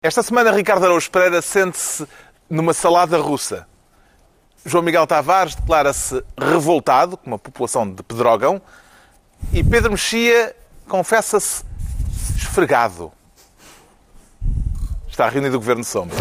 Esta semana, Ricardo Araújo Pereira sente-se numa salada russa. João Miguel Tavares declara-se revoltado com a população de Pedrógão e Pedro Mexia confessa-se esfregado. Está reunido o Governo Sombra.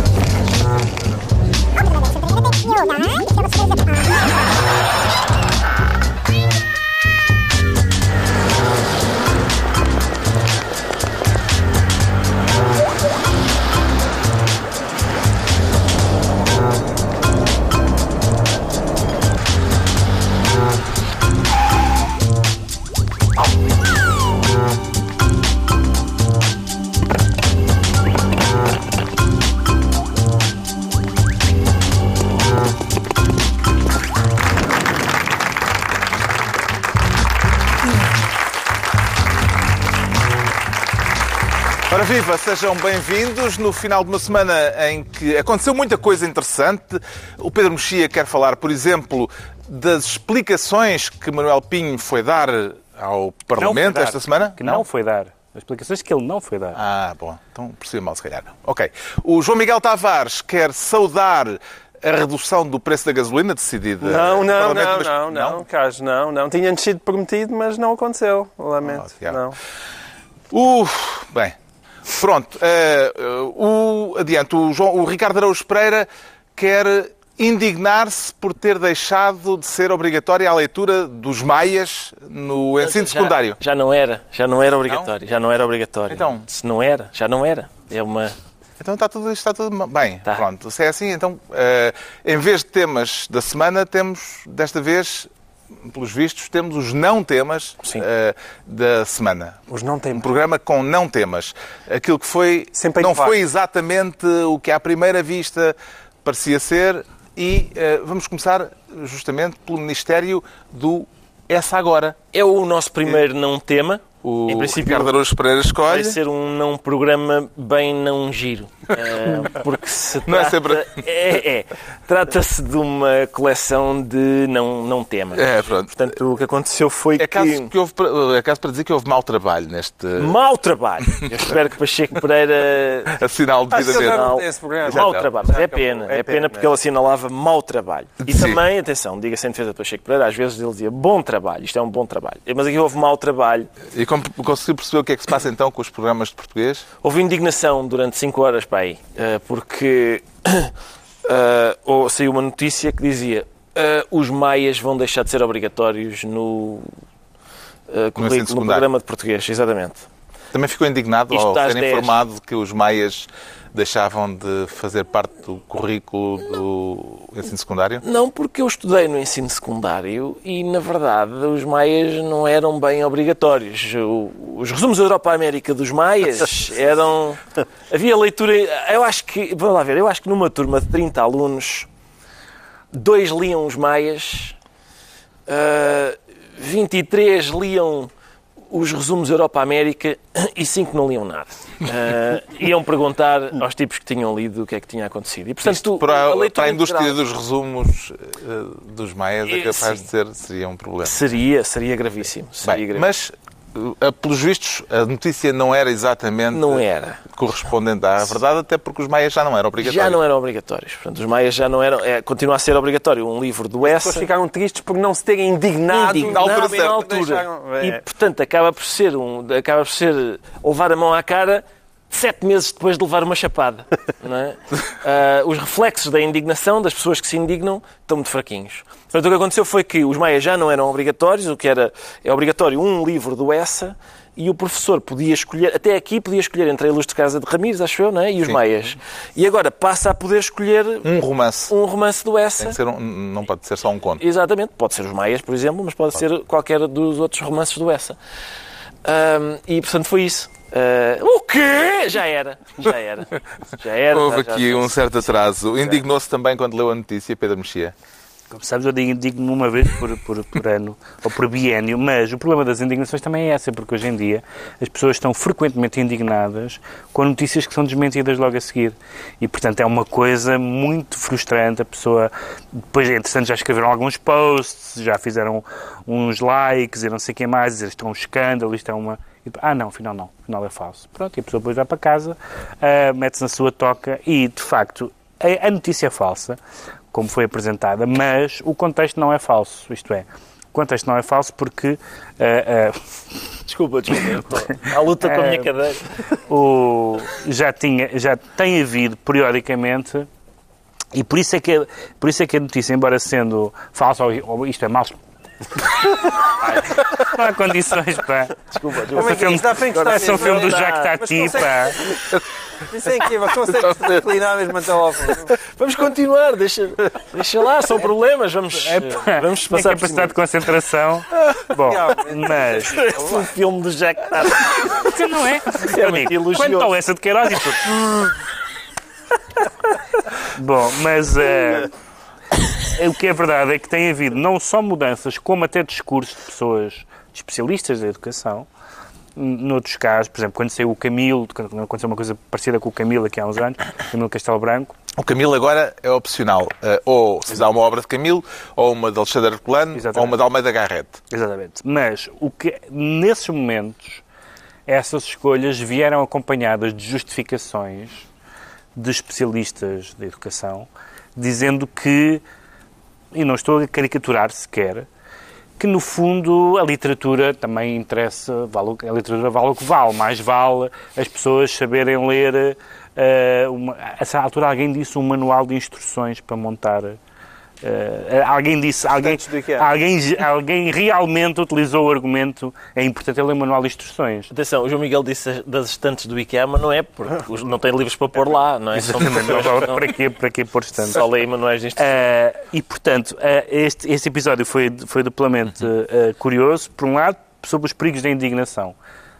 Viva, sejam bem-vindos no final de uma semana em que aconteceu muita coisa interessante. O Pedro Mexia quer falar, por exemplo, das explicações que Manuel Pinho foi dar ao Parlamento dar. esta semana. Que não foi dar. As explicações que ele não foi dar. Ah, bom, então percebi mal se calhar. Ok. O João Miguel Tavares quer saudar a redução do preço da gasolina decidida. Não, não, não, mas- não, não, Carlos, não, não. Tinha-nos sido prometido, mas não aconteceu. Lamento. Oh, não. Uh, bem, pronto. eh, eh, o, adiante, o, João, o Ricardo Araújo Pereira quer indignar-se por ter deixado de ser obrigatória a leitura dos maias no ensino Já- secundário. Já, não era, já não era obrigatório, já não era obrigatório. Então? Se não era, já não era. É uma... Então está tudo, está tudo bem. Tá. Pronto, se é assim, então, eh, em vez de temas da semana, temos, desta vez, pelos vistos, temos os não temas Sim. eh, da semana. Os não têm Um programa com não temas. Aquilo que foi Sempre não foi exatamente o que à primeira vista parecia ser e eh, vamos começar justamente pelo Ministério do Essa Agora. É o nosso primeiro não tema. O em princípio, Ricardo Araújo Pereira vai escolhe. ser um não programa bem não giro. Eh, porque se Não é trata... sempre- É, é. Trata-se de uma coleção de não, não temas. É, pronto. Portanto, o que aconteceu foi É que... caso, que houve, é caso para dizer que houve mau trabalho neste Mau trabalho. Eu espero que Pacheco Pereira assinal já devidamente. tem esse programa. Mau trabalho, mas é pena. É É pena pena. porque ele assinalava mau trabalho. E Sim. também, atenção, diga-se em defesa de Pacheco Pereira, às vezes ele dizia bom trabalho, isto é um bom trabalho. Mas aqui houve mau trabalho. E como conseguiu perceber o que é que se passa então com os programas de português? Houve indignação durante 5 horas aí, eh, porque ou saiu uma notícia que dizia eh, os maias vão deixar de ser obrigatórios no, eh, currículo, no programa de português, exatamente. Também ficou indignado Isto ao ser 10. informado que os maias deixavam de fazer parte do currículo do ensino secundário? Não, porque eu estudei no ensino secundário e, na verdade, os maias não eram bem obrigatórios. Os resumos da Europa-América dos maias eram... Havia leitura... Eu acho que... Vamos lá ver. Eu acho que numa turma de 30 alunos, dois liam os maias, ah, 23 liam os resumos Europa-América e 5 não liam nada. Ah, iam perguntar aos tipos que tinham lido o que é que tinha acontecido. E, portanto, Para, a para a indústria integral- dos resumos eh, dos maias é Eh, capaz sim. de ser seria um problema. Seria, seria gravíssimo. Seria Bem, gravíssimo. mas, eh, pelos vistos, a notícia não era exatamente Não era. correspondente à verdade, até porque os maias já não eram obrigatórios. Já não eram obrigatórios. Portanto, os maias já não eram. É, continua a ser obrigatório um livro do As pessoas ficaram tristes por não se terem indignado. indignado na altura na altura. Deixaram- é. E, portanto, acaba por ser um, acaba por ser levar a mão à cara sete meses depois de levar uma chapada. é? Ah, os reflexos da indignação das pessoas que se indignam estão muito fraquinhos. Portanto, o que aconteceu foi que os maias já não eram obrigatórios, o que era é obrigatório um livro do Essa e o professor podia escolher, até aqui podia escolher entre a Ilustre Casa de Ramires, acho eu, não é? e os Sim. maias. E agora passa a poder escolher Um romance. um romance do Essa. um- não pode ser só um conto. Exatamente, pode ser os Maias, por exemplo, mas pode, ser qualquer dos outros romances do Essa. Ahm, e portanto foi isso. Ah, o quê? Já era, já era. Já era. Houve já- já- aqui um certo atraso. Indignou-se também quando leu a notícia, Pedro Mexia. Como sabes, eu indigno uma vez por, por, por ano ou por biénio, mas o problema das indignações também é essa, porque hoje em dia as pessoas estão frequentemente indignadas com notícias que são desmentidas logo a seguir. E, portanto, é uma coisa muito frustrante. A pessoa, depois é interessante, já escreveram alguns posts, já fizeram uns likes e não sei o que mais, dizer isto é um escândalo, isto é uma. Ah, não, afinal não, afinal é falso. Pronto, e a pessoa depois vai para casa, uh, mete-se na sua toca e, de facto, a notícia é falsa, como foi apresentada, mas o contexto não é falso. Isto é, o contexto não é falso porque. Uh, uh, desculpa, desculpa. A luta com a minha cadeira. O, já, tinha, já tem havido periodicamente. E por isso, é que, por isso é que a notícia, embora sendo falsa, ou isto é mal não há condições, pá. Desculpa, desculpa. Parece um filme do Jacques Tati, pá. Isso é incrível, consegue declinar mesmo até ao Vamos continuar, deixa, deixa lá, são problemas, vamos, é, vamos passar por capacidade de concentração. Bom, mas... É um filme do Jacques Tati. Não é? é Amigo, quanto ao essa de Queiroz e tudo. Bom, mas... Uh, o que é verdade é que tem havido não só mudanças, como até discurso de pessoas especialistas da educação, noutros casos, por exemplo, quando saiu o Camilo, quando aconteceu uma coisa parecida com o Camilo aqui há uns anos, Camilo Castelo Branco. O Camilo agora é opcional. Uh, ou se dá uma obra de Camilo, ou uma de Alexandre Herculano, ou uma de Almeida Garrett. Exatamente. Mas o que, nesses momentos, essas escolhas vieram acompanhadas de justificações de especialistas da educação, dizendo que e não estou a caricaturar sequer, que no fundo a literatura também interessa, vale, a literatura vale o que vale, mais vale as pessoas saberem ler, uh, uma, a essa altura alguém disse um manual de instruções para montar Uh, alguém disse, alguém, alguém, alguém realmente utilizou o argumento, é importante ler o manual de instruções. Atenção, o João Miguel disse das estantes do IKEA, mas não é porque não tem livros para pôr lá, não é? Exatamente, não, para, quê, para quê pôr estantes? Só leio manuais de instruções. Uh, e, portanto, uh, este, este episódio foi, foi duplamente curioso, por um lado, sobre os perigos da indignação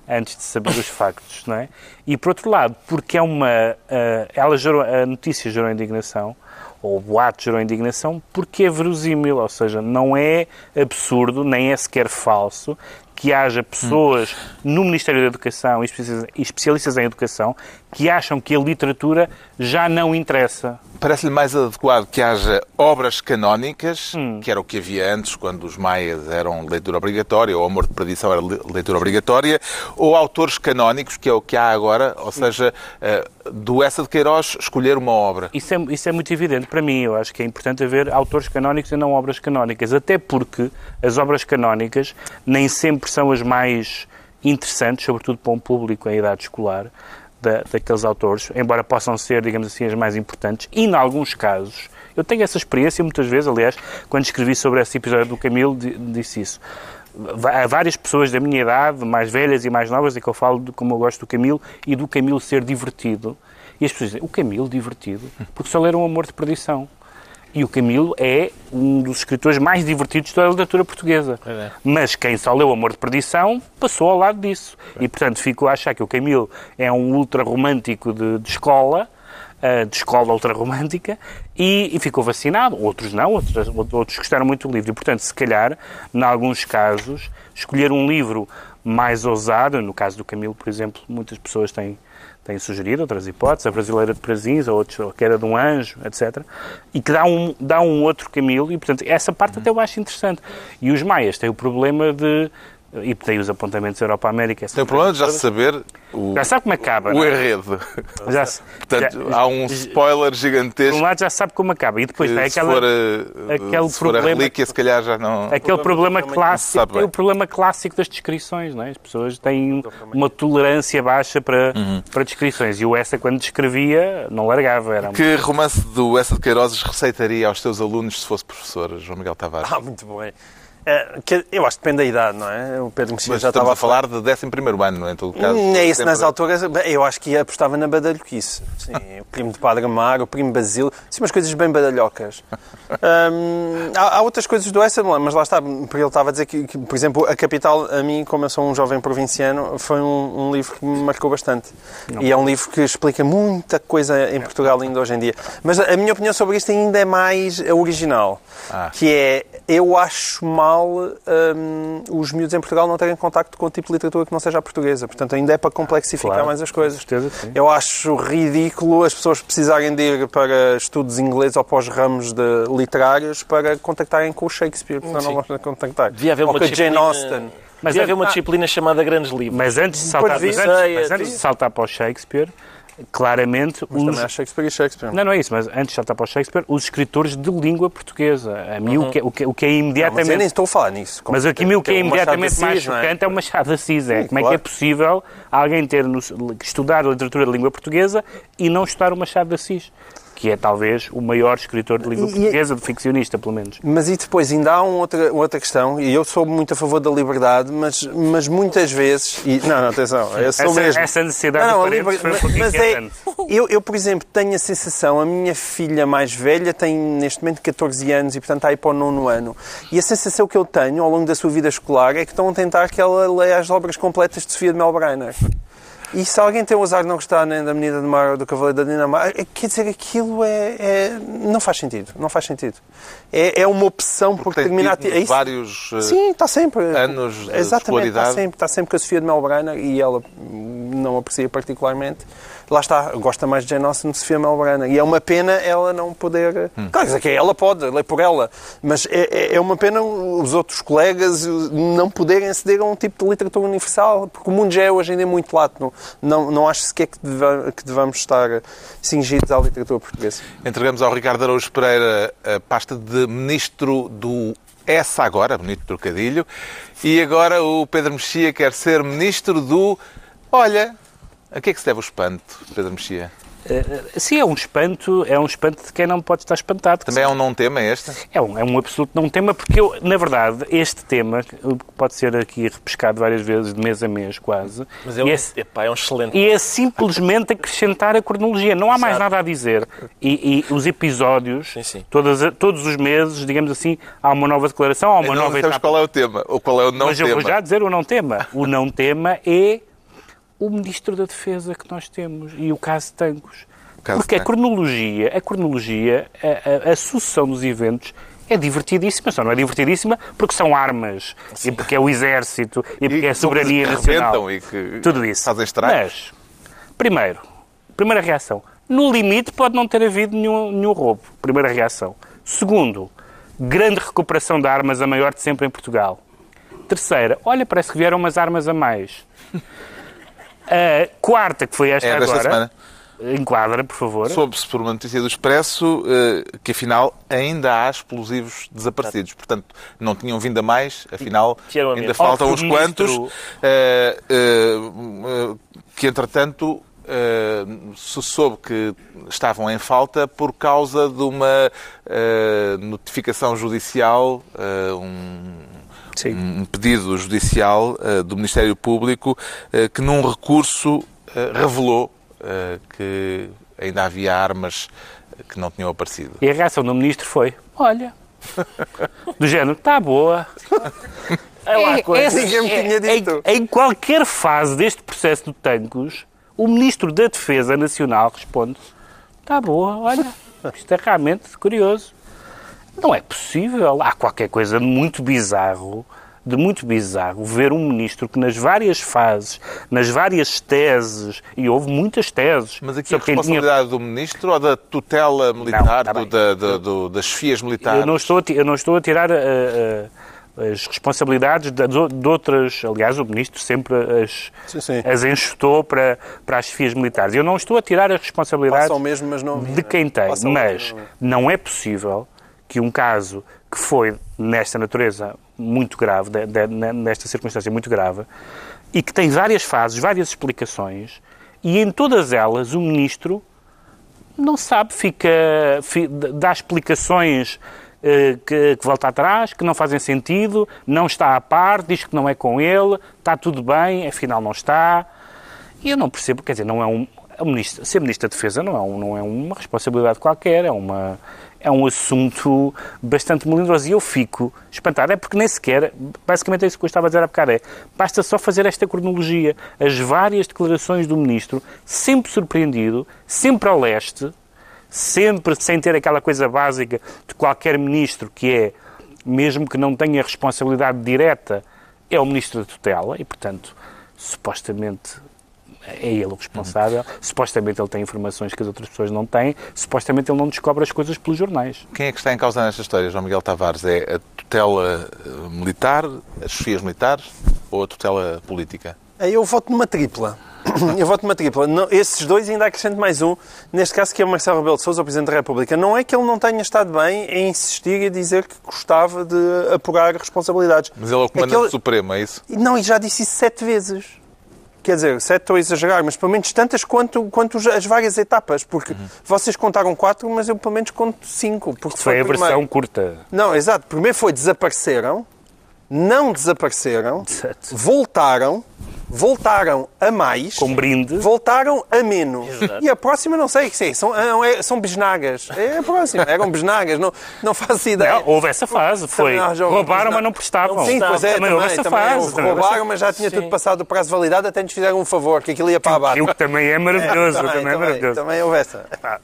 antes de saber os factos, não é? E por outro lado, porque é uma. ela gerou, a notícia gerou indignação, ou boato gerou indignação porque é verosímil, ou seja, não é absurdo, nem é sequer falso que haja pessoas hum. no Ministério da Educação e especialistas em educação que acham que a literatura já não interessa Parece-lhe mais adequado que haja obras canónicas, hum. que era o que havia antes, quando os maias eram leitura obrigatória, ou Amor de Perdição era leitura obrigatória, ou autores canónicos, que é o que há agora, ou seja, uh, do Essa de Queiroz escolher uma obra. Isso é, isso é muito evidente para mim. Eu acho que é importante haver autores canónicos e não obras canónicas, até porque as obras canónicas nem sempre são as mais interessantes, sobretudo para um público em idade escolar da, daqueles autores, embora possam ser, digamos assim, as mais importantes, e, em alguns casos, eu tenho essa experiência muitas vezes, aliás, quando escrevi sobre esse episódio do Camilo, disse isso. Há várias pessoas da minha idade, mais velhas e mais novas, e que eu falo de como eu gosto do Camilo e do Camilo ser divertido. E as pessoas dizem, o Camilo divertido? Porque só leram Amor de Perdição. E o Camilo é um dos escritores mais divertidos da literatura portuguesa. É. Mas quem só leu Amor de Perdição passou ao lado disso. É. E, portanto, ficou a achar que o Camilo é um ultra-romântico de, de escola, uh, de escola ultra-romântica, e, e, ficou vacinado. Outros não, outros, outros gostaram muito do livro. E, portanto, se calhar, em alguns casos, escolher um livro mais ousado, no caso do Camilo, por exemplo, muitas pessoas têm tem sugerido outras hipóteses, a brasileira de Prazins, a, outros, a queda de um anjo, etc. E que dá um, dá um outro Camilo, e portanto essa parte até eu acho interessante. E os maias têm o problema de e tem os apontamentos Europa-América. Tem o problema de já saber o, já sabe como acaba. O enredo. Já, Portanto, já, há um spoiler gigantesco. Por um lado já sabe como acaba. E depois tem aquela, se for a, aquele se problema. For a relíquia, se calhar já não. Aquele problema, problema clássico. Tem o problema clássico das descrições, não é? As pessoas têm uma tolerância baixa para, uhum. para descrições. E o Essa, quando descrevia, não largava. Era que romance do Essa de Queiroz receitaria aos teus alunos se fosse professor, João Miguel Tavares? Ah, muito bem. É, que- eu acho que depende da idade, não é? O Pedro Mexia Mas já estava a falar de 11 ano, não é? em todo caso. Hum, É isso, Sempre- nas alturas, eu acho que apostava na badalhoquice. Sim, o primo de Padre Amaro, o primo Basílio, sim, umas coisas bem badalhocas. Hum, há, há outras coisas do essa, mas lá está, porque ele estava a dizer que, que, por exemplo, A Capital, a mim, como eu sou um jovem provinciano, foi um, um livro que me marcou bastante. E é um livro que explica muita coisa em Portugal ainda hoje em dia. Mas a minha opinião sobre isto ainda é mais original, Ah. que é, eu acho mal hum, os miúdos em Portugal não terem contacto com o tipo de literatura que não seja a portuguesa. Portanto, ainda é para complexificar Claro, mais as coisas. com certeza, sim. Eu acho ridículo as pessoas precisarem de ir para estudos ingleses ou para os ramos de literários para contactarem com o Shakespeare, porque não vão contactar. Devia haver ou uma com a Jane Austen. Mas Devia haver uma ah. disciplina chamada Grandes Livros. Mas antes de saltar, mas antes, mas antes de saltar para o Shakespeare, claramente Mas os... também há Shakespeare e Shakespeare. Não, não é isso, mas antes de saltar para o Shakespeare, os escritores de língua portuguesa. A mim o, que, o, que, o que é Não, mas imediatamente... eu nem estou a falar nisso. Mas aqui o que é imediatamente mais Assis, não é? chocante é o Machado de Assis. É. Sim, Como é claro. que é possível alguém ter no- estudar a literatura de língua portuguesa e não estudar o Machado de Assis? Que é talvez o maior escritor de língua E- portuguesa, de ficcionista, pelo menos. Mas e depois ainda há outra, outra questão, e eu sou muito a favor da liberdade, mas, mas muitas vezes. E, não, não, atenção, eu sou Essa, mesmo. essa necessidade Não, não, de liber- foi um mas é, eu, eu, por exemplo, tenho a sensação, a minha filha mais velha tem neste momento 14 anos e, portanto, está aí para o nono ano. E a sensação que eu tenho ao longo da sua vida escolar é que estão a tentar que ela leia as obras completas de Sofia de Melbrenner. E se alguém tem o azar de não gostar nem da Menina do Mar ou do Cavaleiro da Dinamarca, é- quer dizer, aquilo é, é- não faz sentido. Não faz sentido. É, é uma opção por Tem terminar. tido É isso? vários eh, Sim, está sempre. anos de Exatamente, está sempre, está sempre com a Sofia de Melbrenner e ela não aprecia particularmente. Lá está, gosta mais de Jane Austen de Sofia Melbrenner. E é uma pena ela não poder... Hum. Claro, que ela pode, ler por ela. Mas é, é- é uma pena os outros colegas não poderem aceder a um tipo de literatura universal, porque o mundo já é hoje ainda muito lato. Não, não acho sequer que, deva- que devamos estar cingidos à literatura portuguesa. Entregamos ao Ricardo Araújo Pereira a pasta de ministro do essa agora, bonito trocadilho, e agora o Pedro Mexia quer ser ministro do. Olha, a que é que se deve o espanto, Pedro Mexia? Eh, Sim, é um espanto, é um espanto de quem não pode estar espantado. Também é um não tema este? É um, é um absoluto não tema, porque eu, na verdade, este tema, que pode ser aqui repescado várias vezes, de mês a mês quase, Mas é um, e é, epá, é um excelente. e é simplesmente acrescentar a cronologia. Não há mais Exato. nada a dizer. E, e os episódios, Sim, sim. Todas, todos os meses, digamos assim, há uma nova declaração, há uma não nova sabemos etapa. qual é o tema, ou qual é o não Mas eu tema. vou já dizer o não tema. O não tema é o Ministro da Defesa que nós temos e o caso Tancos. caso Porque a cronologia, a cronologia, a, a, a sucessão dos eventos é divertidíssima, só não é divertidíssima porque são armas, e porque é o exército, e porque é a soberania nacional. e que Tudo isso. fazem estragos. Mas, primeiro, primeira reação, no limite pode não ter havido nenhum, nenhum roubo. Primeira reação. Segundo, grande recuperação de armas, a maior de sempre em Portugal. Terceira, olha, parece que vieram umas armas a mais. A quarta, que foi esta É agora, semana. enquadra, por favor. Soube-se por uma notícia do Expresso eh, que afinal ainda há explosivos desaparecidos. Portanto, não tinham vindo a mais, afinal ainda faltam Oh, uns que quantos. eh, eh, que entretanto se soube que estavam em falta por causa de uma notificação judicial, um, Sim. um pedido judicial eh, do Ministério Público eh, que num recurso eh, revelou que ainda havia armas que não tinham aparecido. E a reação do ministro foi: olha, do género, está boa. É lá, coisa. Ninguém me tinha dito. Em, em qualquer fase deste processo do Tancos, o Ministro da Defesa Nacional responde: está boa, olha, isto é realmente curioso. Não é possível. Há qualquer coisa de muito bizarro, de muito bizarro, ver um ministro que nas várias fases, nas várias teses, e houve muitas teses, Mas aqui a quem tinha responsabilidade do Ministro ou da tutela militar, tá do- da- do- das FIAs militares? Eu não estou a, eu não estou a tirar eh, eh, as responsabilidades de, de outras. Aliás, o Ministro sempre as, Sim, sim. as enxutou para, para as FIAs militares. Eu não estou a tirar as responsabilidades mesmo, mas não de quem tem. Mas mesmo. não é possível que um caso que foi nesta natureza muito grave, de- de- nesta circunstância muito grave, e que tem várias fases, várias explicações, e em todas elas o Ministro não sabe, fica, fi- dá explicações eh, que, que volta atrás, que não fazem sentido, não está à par, diz que não é com ele, está tudo bem, afinal não está. E eu não percebo, quer dizer, não é um ministro, ser Ministro da Defesa não é, um, não é uma responsabilidade qualquer, é, uma, é um assunto bastante melindroso. E eu fico espantado, é porque nem sequer, basicamente é isso que eu estava a dizer há bocado, é basta só fazer esta cronologia. As várias declarações do Ministro, sempre surpreendido, sempre ao leste, sempre sem ter aquela coisa básica de qualquer ministro que é, mesmo que não tenha responsabilidade direta, é o ministro da tutela e, portanto, supostamente é ele o responsável, supostamente ele tem informações que as outras pessoas não têm, supostamente ele não descobre as coisas pelos jornais. Quem é que está em causa nesta história, João Miguel Tavares? É a tutela eh, militar, as chefias militares ou a tutela política? Eu voto numa tripla. Eu voto numa tripla. Não, esses dois ainda acrescento mais um, neste caso que é o Marcelo Rebelo de Sousa, o Presidente da República. Não é que ele não tenha estado bem em insistir e dizer que gostava de apurar responsabilidades. Mas ele é o comandante que ele- supremo, é isso? Não, e já disse isso sete vezes. Quer dizer, sete estou a exagerar, mas pelo menos tantas quanto, quanto as várias etapas. Porque vocês contaram quatro, mas eu pelo menos conto cinco. Porque Foi a primeiro- versão curta. Não, exato. Primeiro foi desapareceram, não desapareceram, Exato. voltaram, voltaram a mais, Com brinde. voltaram a menos. E a próxima não sei, sim, são, não, é- são besnagas. É a próxima, eram besnagas, não, não faço ideia. Não, houve essa fase, foi. Também, ah, Roubaram, mas não prestavam. Sim, pois é, também, também, houve essa também fase. houve. também roubaram, mas já tinha Sim. tudo passado o prazo de validade, até nos fizeram um favor, que aquilo ia para a bata. O que também é maravilhoso. também, é maravilhoso. também houve essa. Epá,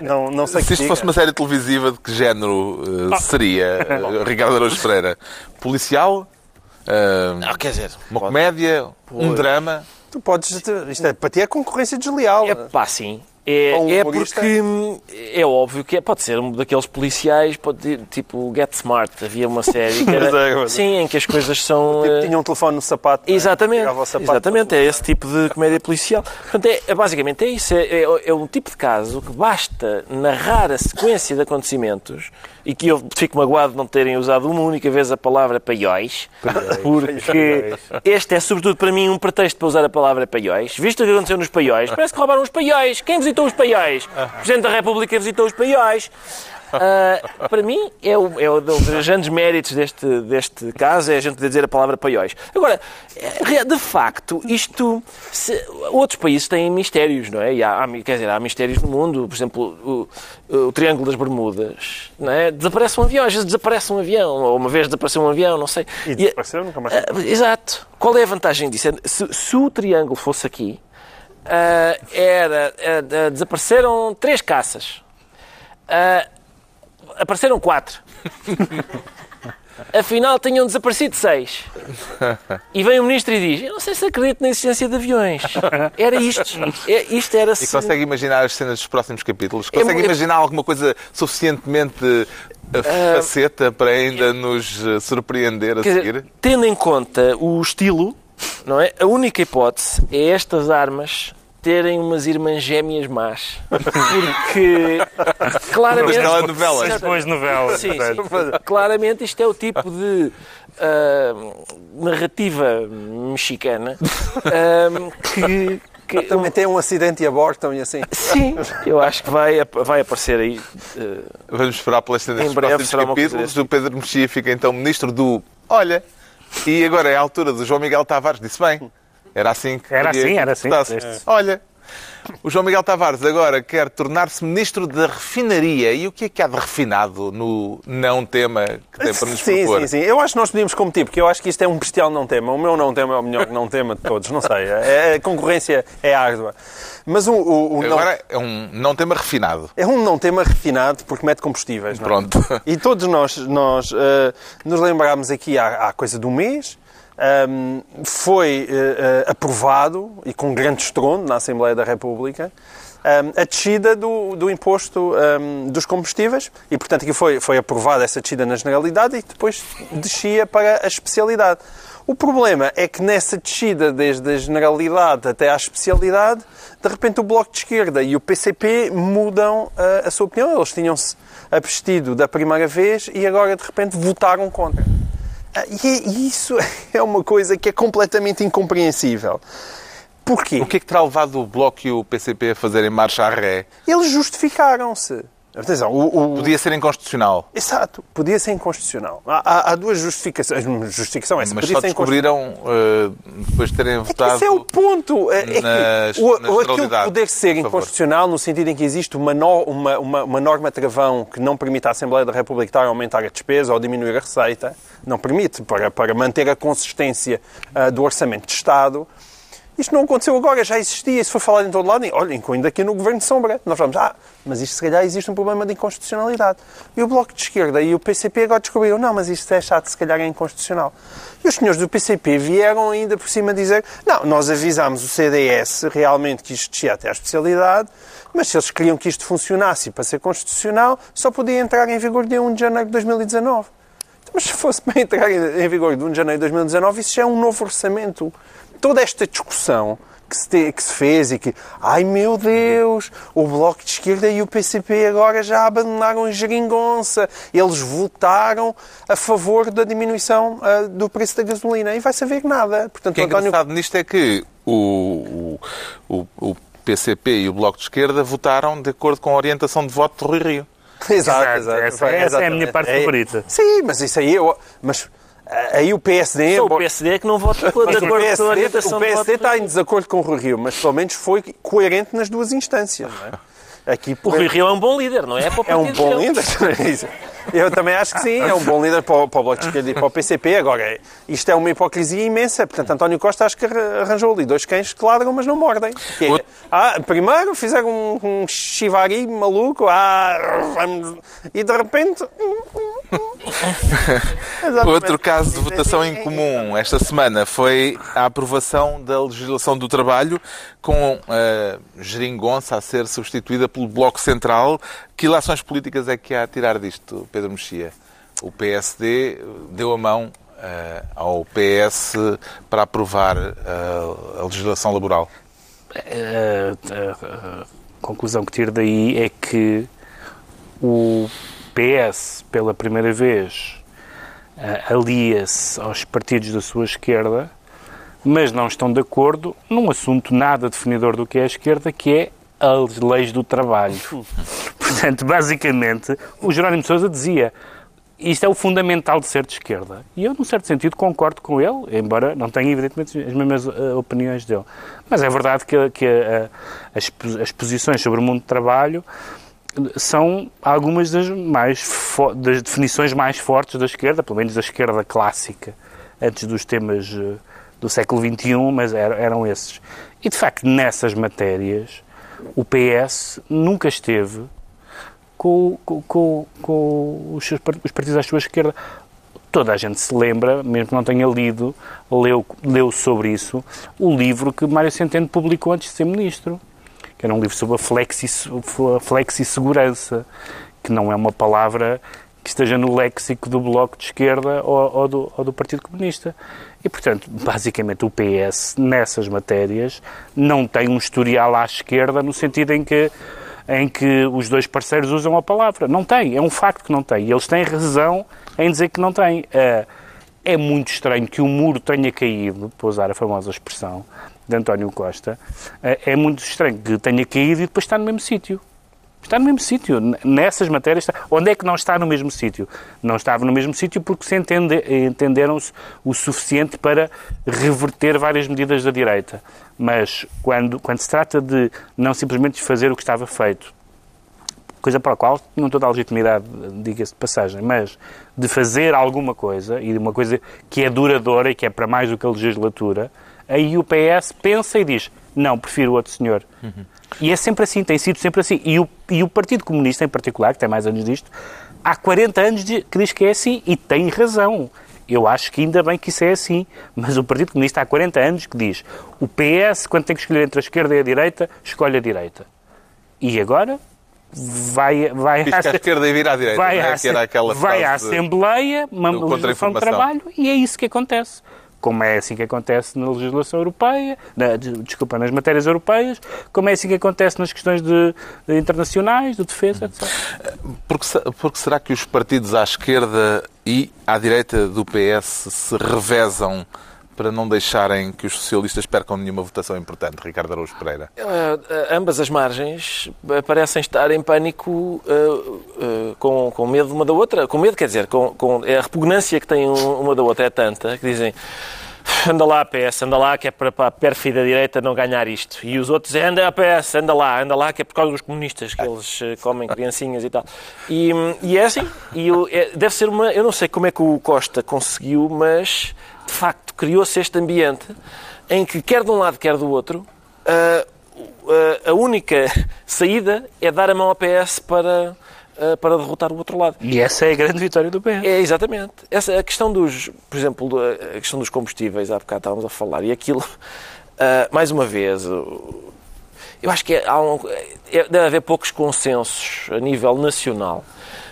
Não, não sei Se que isto diga. fosse uma série televisiva, de que género Ah. seria eh, Ricardo Araújo Pereira? Policial? Eh, Não, quer dizer, uma comédia? Um drama? Tu podes. Isto é, para ti é concorrência desleal. É pá, sim. É, um é porque é óbvio que é- pode ser um daqueles policiais, pode, tipo Get Smart. Havia uma série que era, é, mas sim, em que as coisas são. Tipo, eh, tinha um telefone no sapato. é? Exatamente, o sapato. exatamente, é esse tipo de comédia policial. Portanto, é, é basicamente é isso, é, é, é um tipo de caso que basta narrar a sequência de acontecimentos e que eu fico magoado de não terem usado uma única vez a palavra paióis, porque este é sobretudo para mim um pretexto para usar a palavra paióis. Visto o que aconteceu nos paióis, parece que roubaram os paióis. Quem visitou os paióis? O Presidente da República visitou os paióis. Ah, para mim, é, o, é um dos grandes méritos deste, deste caso, é a gente poder dizer a palavra paióis. Agora, é, de facto, isto. se- outros países têm mistérios, não é? E há, quer dizer, há mistérios no mundo. Por exemplo, o, o Triângulo das Bermudas. Não é? Desaparece um avião, às vezes desaparece um avião, ou uma vez desapareceu um avião, não sei. E desapareceu, nunca mais. ah, exato. Qual é a vantagem disso? Se, se o triângulo fosse aqui, ah, era, ah, desapareceram três caças. Ah, apareceram quatro. Afinal, tinham desaparecido seis. E vem o ministro e diz: Eu não sei se acredito na existência de aviões. Era isto. É, isto era E consegue imaginar as cenas dos próximos capítulos? É Consegue mu- imaginar alguma coisa suficientemente faceta para ainda nos eh, surpreender a Quer seguir? dizer, tendo em conta o estilo, não é? A única hipótese é estas armas terem umas irmãs gêmeas más. Porque claramente. Mas telenovelas. As boas novelas. Sim, sim. Claramente isto é o tipo de ah, narrativa mexicana ah, que. que- Também tem um acidente e abortam e assim. Sim, eu acho que vai, vai aparecer aí. ah, Vamos esperar pelas Em dos próximos capítulos. O Pedro Mexia fica então ministro do Olha. E agora é a altura do João Miguel Tavares. Disse bem. Era assim que Era assim, era assim. Este- Olha. O João Miguel Tavares agora quer tornar-se ministro da refinaria. E o que é que há de refinado no não tema que tem para nos Sim, propor? sim, sim. Eu acho que nós podíamos competir, porque eu acho que isto é um bestial não tema. O meu não tema é o melhor não tema de todos, não sei. É- A concorrência é árdua. Mas o, o- o não- Agora é um não tema refinado. é um não tema refinado porque mete combustíveis. não é? Pronto. E todos nós, nós eh, nos lembrámos aqui há, há coisa de um mês, ehm, foi eh, eh, aprovado, e com grande estrondo, na Assembleia da República, ehm, a descida do, do imposto ehm, dos combustíveis, e portanto aqui foi, foi aprovada essa descida na generalidade e depois descia para a especialidade. O problema é que nessa descida, desde a generalidade até à especialidade, de repente o Bloco de Esquerda e o PCP mudam ah, a sua opinião. Eles tinham-se abstido da primeira vez e agora de repente votaram contra. Ah, E é- e isso é uma coisa que é completamente incompreensível. Porquê? O que é que terá levado o Bloco e o PCP a fazerem marcha à ré? Eles justificaram-se. Atenção, o, o- Podia ser inconstitucional. Exato, podia ser inconstitucional. Há, há- há duas justificações. Justificação essa, Mas podia só descobriram, eh, depois de terem votado... Esse é o ponto. É, é que nas- o, na o- aquilo poder ser inconstitucional no sentido em que existe uma, no- uma, uma, uma norma travão que não permite à Assembleia da República estar a aumentar a despesa ou diminuir a receita, não permite, para, para manter a consistência ah, do orçamento de Estado. Isto não aconteceu agora, já existia, isso foi falado em todo lado. E, olha, incluindo aqui no Governo de Sombra. Nós falamos, ah, mas isto se calhar existe um problema de inconstitucionalidade. E o Bloco de Esquerda e o PCP agora descobriram, não, mas isto é chato, se calhar é inconstitucional. E os senhores do PCP vieram ainda por cima dizer, não, nós avisámos o CDS realmente que isto descia até à especialidade, mas se eles queriam que isto funcionasse para ser constitucional, só podia entrar em vigor dia 1 de janeiro de 2019. Mas se fosse para entrar em vigor de 1 de janeiro de 2019, isso já é um novo orçamento. Toda esta discussão que se, te- que se fez e que, ai meu Deus, o Bloco de Esquerda e o PCP agora já abandonaram a geringonça. Eles votaram a favor da diminuição ah, do preço da gasolina. E vai saber nada. O Portanto, que é António... engraçado nisto é que o, o, o, o PCP e o Bloco de Esquerda votaram de acordo com a orientação de voto de Rui Rio. Exato, Exato, exato. essa- essa é a minha parte favorita. Sim, mas isso aí... Eu, mas aí o PSD... Só o PSD é que não vota de acordo com a orientação o PSD está em desacordo com o Rui Rio, mas pelo menos foi coerente nas duas instâncias. É? Aqui, O Rui Rio é um bom líder, não é? O é um bom líder. Eu também acho que sim, é um bom líder para o, para o Bloco de Esquerda e para o PCP. Agora, isto é uma hipocrisia imensa. Portanto, António Costa acho que arra- arranjou ali dois cães que ladram, mas não mordem. É, Outro- ah, primeiro fizeram um, um chivari maluco, ah, vamos- e de repente. Exatamente. Outro caso de votação em comum esta semana foi a aprovação da legislação do trabalho com a geringonça a ser substituída pelo Bloco Central. Que ilações políticas é que há a tirar disto, Pedro Mexia? O PSD deu a mão eh, ao PS para aprovar eh, a legislação laboral. a, a- a conclusão que tiro daí é que o PS, pela primeira vez, alia-se aos partidos da sua esquerda, mas não estão de acordo num assunto nada definidor do que é a esquerda, que é as leis do trabalho. Portanto, basicamente, o Jerónimo Sousa dizia isto é o fundamental de ser de esquerda. E eu, num certo sentido, concordo com ele, embora não tenha, evidentemente, as mesmas eh, opiniões dele. Mas é verdade que, que eh, as, as posições sobre o mundo do trabalho são algumas das, mais das definições mais fortes da esquerda, pelo menos da esquerda clássica, antes dos temas eh, do século XXI, mas eram, eram esses. E, de facto, nessas matérias, o PS nunca esteve com, com, com, os, seus os partidos à sua esquerda. Toda a gente se lembra, mesmo que não tenha lido, leu, leu sobre isso, o livro que Mário Centeno publicou antes de ser ministro, que era um livro sobre a flexi, a flexi-segurança, que não é uma palavra que esteja no léxico do Bloco de Esquerda ou, ou do, ou do Partido Comunista. E, portanto, basicamente o PS, nessas matérias, não tem um historial à esquerda no sentido em que em que os dois parceiros usam a palavra. Não tem, é um facto que não tem. E eles têm razão em dizer que não tem. É, é muito estranho que o muro tenha caído, para usar a famosa expressão de António Costa, é, é muito estranho que tenha caído e depois está no mesmo sítio. Está no mesmo sítio. Nessas matérias. Está... Onde é que não está no mesmo sítio? Não estava no mesmo sítio porque se entende... entenderam-se o suficiente para reverter várias medidas da direita. Mas quando, quando se trata de não simplesmente desfazer o que estava feito, coisa para a qual tinham toda a legitimidade, diga-se de passagem, mas de fazer alguma coisa, e de uma coisa que é duradoura e que é para mais do que a legislatura, aí o PS pensa e diz, não, prefiro o outro senhor. E é sempre assim, tem sido sempre assim. E o, e o Partido Comunista, em particular, que tem mais anos disto, há 40 anos que diz que é assim e tem razão. Eu acho que ainda bem que isso é assim, mas o Partido Comunista há 40 anos que diz o PS, quando tem que escolher entre a esquerda e a direita, escolhe a direita. E agora vai, vai, Diz que a esquerda ia vir à direita, vai, não é? à, vai à Assembleia, uma legislação de trabalho, e é isso que acontece. Como é assim que acontece na legislação europeia, na- de- desculpa, nas matérias europeias, como é assim que acontece nas questões de, de internacionais, de defesa, etc. Porque, porque será que os partidos à esquerda e à direita do PS se revezam para não deixarem que os socialistas percam nenhuma votação importante, Ricardo Araújo Pereira? Uh, ambas as margens parecem estar em pânico uh, com, com medo uma da outra. Com medo, quer dizer, com, com a repugnância que têm uma da outra é tanta que dizem anda lá, PS, anda lá, que é para, a pérfida direita não ganhar isto. E os outros, anda PS, anda lá, anda lá, que é por causa dos comunistas, que eles comem criancinhas e tal. E, e é assim, e eu, é, deve ser uma... Eu não sei como é que o Costa conseguiu, mas, de facto, criou-se este ambiente em que, quer de um lado, quer do outro, a, única saída é dar a mão ao PS para para derrotar o outro lado. E essa é a grande vitória do PS. É, exatamente. Essa, a questão dos, por exemplo, a questão dos combustíveis, há bocado estávamos a falar, e aquilo, uh, mais uma vez, eu acho que é, há um, é, deve haver poucos consensos a nível nacional,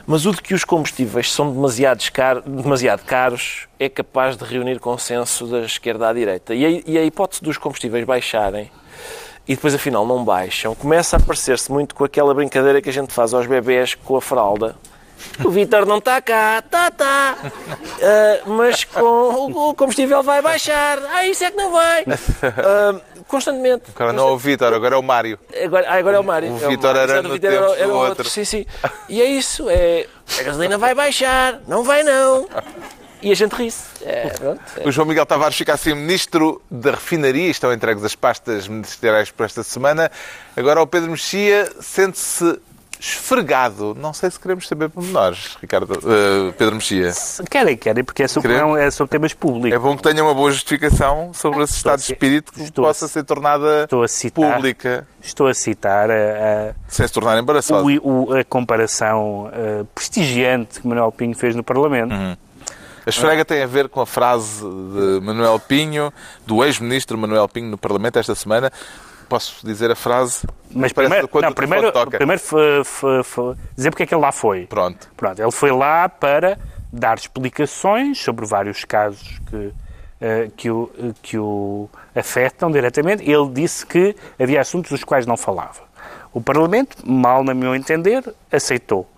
mas o de que os combustíveis são demasiado, caro, demasiado caros é capaz de reunir consenso da esquerda à direita. E a, e a hipótese dos combustíveis baixarem e depois afinal não baixam, começa a parecer-se muito com aquela brincadeira que a gente faz aos bebés com a fralda. O Vitor não está cá, tá, tá. Uh, mas com o combustível vai baixar. Ah, isso é que não vai. Uh, constantemente. Agora não é o Vitor, agora é o Mário. Agora, ah, agora é o Mário. O é Vitor era, no Vitor era, era o outro. outro. Sim, sim. E é isso. É, a gasolina vai baixar. Não vai não. E a gente ri-se. É, é. O João Miguel Tavares fica assim ministro da refinaria. Estão entregues as pastas ministeriais por esta semana. Agora o Pedro Mexia sente-se esfregado. Não sei se queremos saber pormenores, Ricardo, uh, Pedro Mexia. Querem, querem, porque é sobre, é sobre temas públicos. É bom que tenha uma boa justificação sobre esse estado de espírito que estou possa a, ser tornada citar, pública. Estou a citar a, a sem se tornar embaraçoso. O, o, a comparação uh, prestigiante que Manuel Pinho fez no Parlamento. Uhum a esfrega tem a ver com a frase de Manuel Pinho, do ex-ministro Manuel Pinho no Parlamento esta semana. Posso dizer a frase? Mas primeiro, não, primeiro, primeiro dizer porque é que ele lá foi. Pronto. Pronto. Ele foi lá para dar explicações sobre vários casos que, uh, que, o, que o afetam diretamente. Ele disse que havia assuntos dos quais não falava. O Parlamento, mal na meu entender, aceitou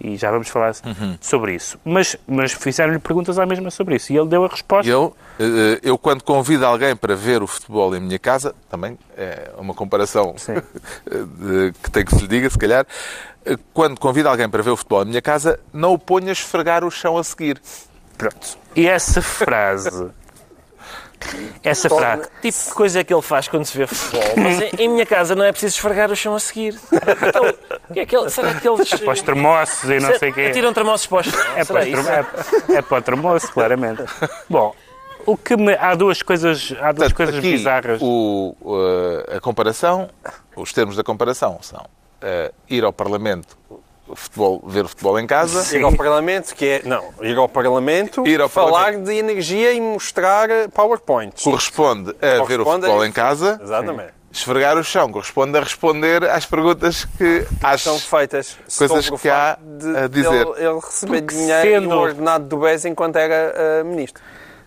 e já vamos falar uhum. sobre isso. Mas, mas fizeram-lhe perguntas à mesma sobre isso e ele deu a resposta. Eu, eh, eu quando convido alguém para ver o futebol em minha casa, também é uma comparação que tem que se lhe diga, se calhar, eh, quando convido alguém para ver o futebol em minha casa, não o ponho a esfregar o chão a seguir. Pronto. E essa frase essa frase. Tipo de coisa é que ele faz quando se vê futebol. Mas em, minha casa não é preciso esfregar o chão a seguir. Então, que é que ele, será que eles. É para os termossos e não sei o quê. Tiram termossos para os. É para, é, é para o termoço, claramente. Bom, o que me, há duas coisas, há duas Portanto, coisas bizarras. O, a comparação, os termos da comparação são uh, ir ao Parlamento futebol, ver o futebol em casa. Sim. Ir ao Parlamento, que é. Não, ir ao Parlamento, ir ao falar Parlamento. de energia e mostrar PowerPoints. Corresponde a Corresponde ver o futebol a em casa. Exatamente. Sim. Esfregar o chão corresponde a responder às perguntas que são feitas. Coisas que há de, a dizer. Ele, ele receber dinheiro sendo... no ordenado do BES enquanto era uh, ministro.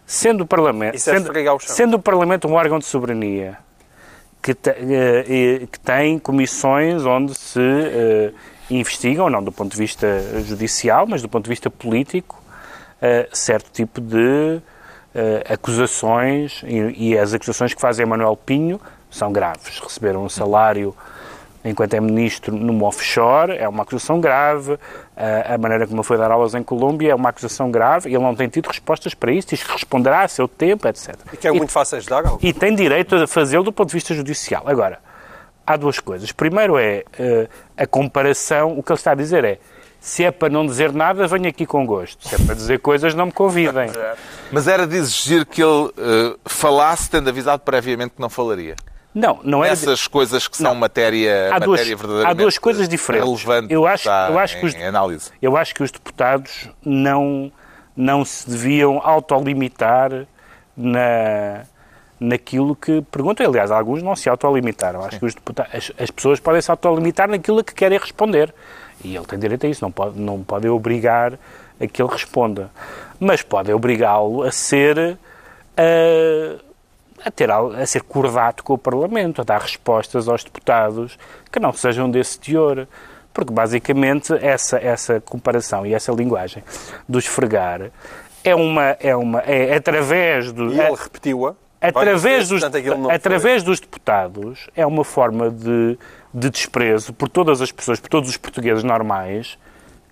Sendo o Parlamento, é sendo, sendo o Parlamento um órgão de soberania que, te, uh, que tem comissões onde se uh, investigam, não do ponto de vista judicial, mas do ponto de vista político, uh, certo tipo de uh, acusações e, e, as acusações que fazem Manuel Pinho são graves. Receberam um salário enquanto é ministro numa offshore é uma acusação grave. Uh, a maneira como foi dar aulas em Colômbia é uma acusação grave. Ele não tem tido respostas para isso, diz que responderá a seu tempo, etc. E que é muito fácil de dar? E tem direito a fazê-lo do ponto de vista judicial. Agora, há duas coisas. Primeiro é uh, a comparação, o que ele está a dizer é se é para não dizer nada, venho aqui com gosto. Se é para dizer coisas, não me convidem. Mas era de exigir que ele uh, falasse, tendo avisado previamente que não falaria. Não, não é. Essas de... coisas que são não. matéria, há duas, matéria verdadeiramente Há duas coisas diferentes. Eu acho, eu acho que os, análise. Eu acho que os deputados não, não se deviam autolimitar na naquilo que perguntam. Aliás, alguns não se autolimitaram. Acho que os deputados, as, as, pessoas podem se autolimitar naquilo que querem responder. E ele tem direito a isso. Não pode, não podem obrigar a que ele responda. Mas podem obrigá-lo a ser. A, a, ter, a ser cordato com o Parlamento, a dar respostas aos deputados que não sejam desse teor. Porque, basicamente, essa, essa comparação e essa linguagem do esfregar é uma. É, uma, é através do. E ele repetiu-a. Através, dos, portanto, através dos deputados, é uma forma de, de desprezo por todas as pessoas, por todos os portugueses normais,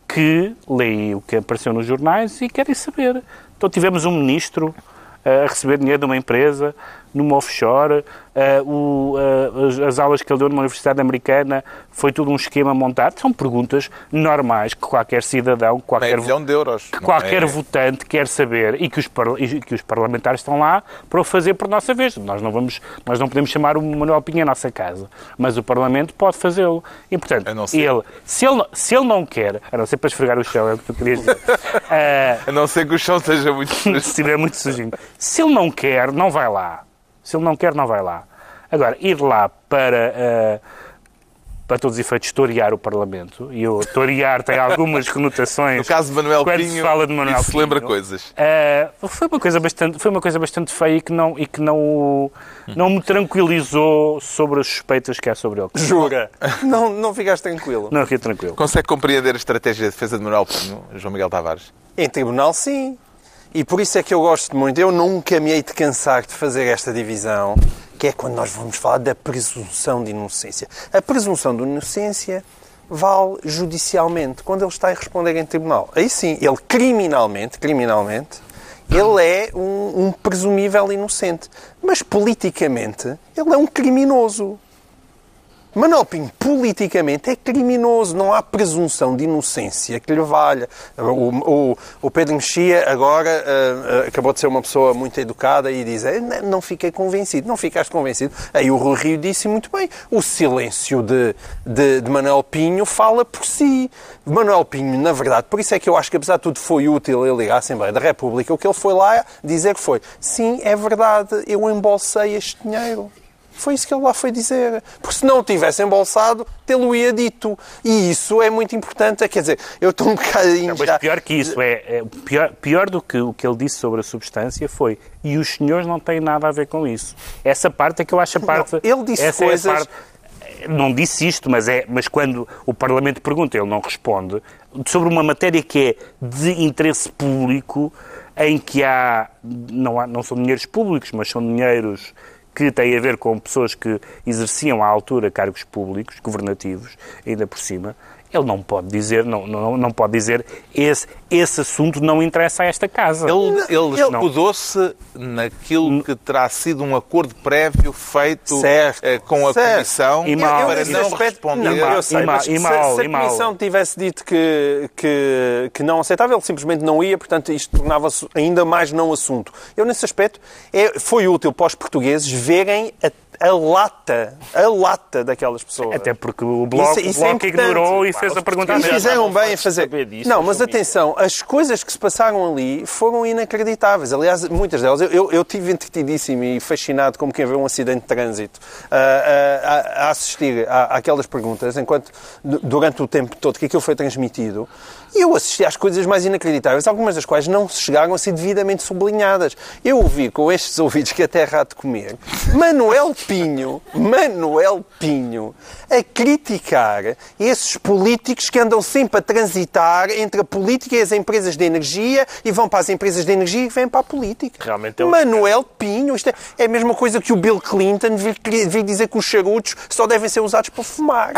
que leem o que apareceu nos jornais e querem saber. Então tivemos um ministro eh, a receber dinheiro de uma empresa, numa offshore, o, eh, as, as aulas que ele deu numa universidade americana, foi tudo um esquema montado. São perguntas normais que qualquer cidadão, qualquer, Meio de euros. que qualquer é? votante quer saber e que, os, e que os parlamentares estão lá para o fazer por nossa vez. Nós não, vamos, nós não podemos chamar o Manuel Pinho à nossa casa, mas o Parlamento pode fazê-lo. E, portanto, ele, se, ele, se ele não quer, a não ser para esfregar o chão, é o que tu querias dizer, Ah, A não ser que o chão seja muito se estiver muito sujinho. Se ele não quer, não vai lá. Se ele não quer, não vai lá. Agora, ir lá para, eh, para todos os efeitos, torear o Parlamento, e o torear tem algumas conotações. No caso de Manuel quando se Pinho, fala de Manuel isso se lembra Pinho, coisas. eh, foi uma coisa bastante foi uma coisa bastante feia e que não e que não não me tranquilizou sobre as suspeitas que há sobre ele. Jura? não, não ficaste tranquilo. Não fiquei tranquilo. Consegue compreender a estratégia de defesa de Manuel Pinho, João Miguel Tavares? Em tribunal, sim. E por isso é que eu gosto muito. Eu nunca me hei de cansar de fazer esta divisão, que é quando nós vamos falar da presunção de inocência. A presunção de inocência vale judicialmente, quando ele está a responder em tribunal. Aí sim, ele criminalmente, criminalmente, ele é um, um presumível inocente. Mas politicamente, ele é um criminoso. Pinho, politicamente, é criminoso. Não há presunção de inocência que lhe valha. O, o- o Pedro Mexia agora ah, acabou de ser uma pessoa muito educada e diz "Eh, "Não- não fiquei convencido. Não ficaste convencido. Aí o Rui Rio disse muito bem. O silêncio de, de, de Manuel Pinho fala por si. Manuel Pinho, na verdade, por isso é que eu acho que apesar de tudo foi útil ele ir à Assembleia da República. O que ele foi lá dizer foi sim, é verdade, eu embolsei este dinheiro. Foi isso que ele lá foi dizer. Porque se não o tivesse embolsado, tê-lo-ia dito. E isso é muito importante. Quer dizer, eu estou um bocadinho Mas já... pior que isso, é, é pior, pior do que o que ele disse sobre a substância foi e os senhores não têm nada a ver com isso. Essa parte é que eu acho a parte... ele disse essa é a coisas- parte- não disse isto, mas, é, mas quando o Parlamento pergunta, ele não responde, sobre uma matéria que é de interesse público, em que há não, há, não são dinheiros públicos, mas são dinheiros que têm a ver com pessoas que exerciam à altura cargos públicos, governativos, ainda por cima, ele não pode dizer, não, não, não pode dizer esse, esse assunto não interessa a esta casa. Ele, ele Não. escudou-se naquilo que terá sido um acordo prévio feito Certo. eh, com a Certo. Comissão E mal- para não aspecto- responder. Não, eu sei, E mal- e se- mal- se, a mal. Comissão tivesse dito que, que, que não aceitava, ele simplesmente não ia, portanto isto tornava-se ainda mais não assunto. Eu, nesse aspecto, é, foi útil para os portugueses verem a, a lata, a lata daquelas pessoas. Até porque o Bloco, Isso- isso o é bloco importante. ignorou e fez a pergunta E fizeram não bem em fazer. disso, não, mas atenção, as coisas que se passaram ali foram inacreditáveis. Aliás, muitas delas. Eu, eu, eu tive entretidíssimo e fascinado como quem vê um acidente de trânsito ah, ah, a, a assistir àquelas perguntas, enquanto du- durante o tempo todo que aquilo foi transmitido. E eu assisti às coisas mais inacreditáveis, algumas das quais não chegaram a ser devidamente sublinhadas. Eu ouvi com estes ouvidos que até há de comer Manuel Pinho, Manuel Pinho, a criticar esses políticos que andam sempre a transitar entre a política e as empresas de energia e vão para as empresas de energia e vêm para a política. Realmente é um- Manuel Pinho, isto é, é a mesma coisa que o Bill Clinton vir, vir dizer que os charutos só devem ser usados para fumar.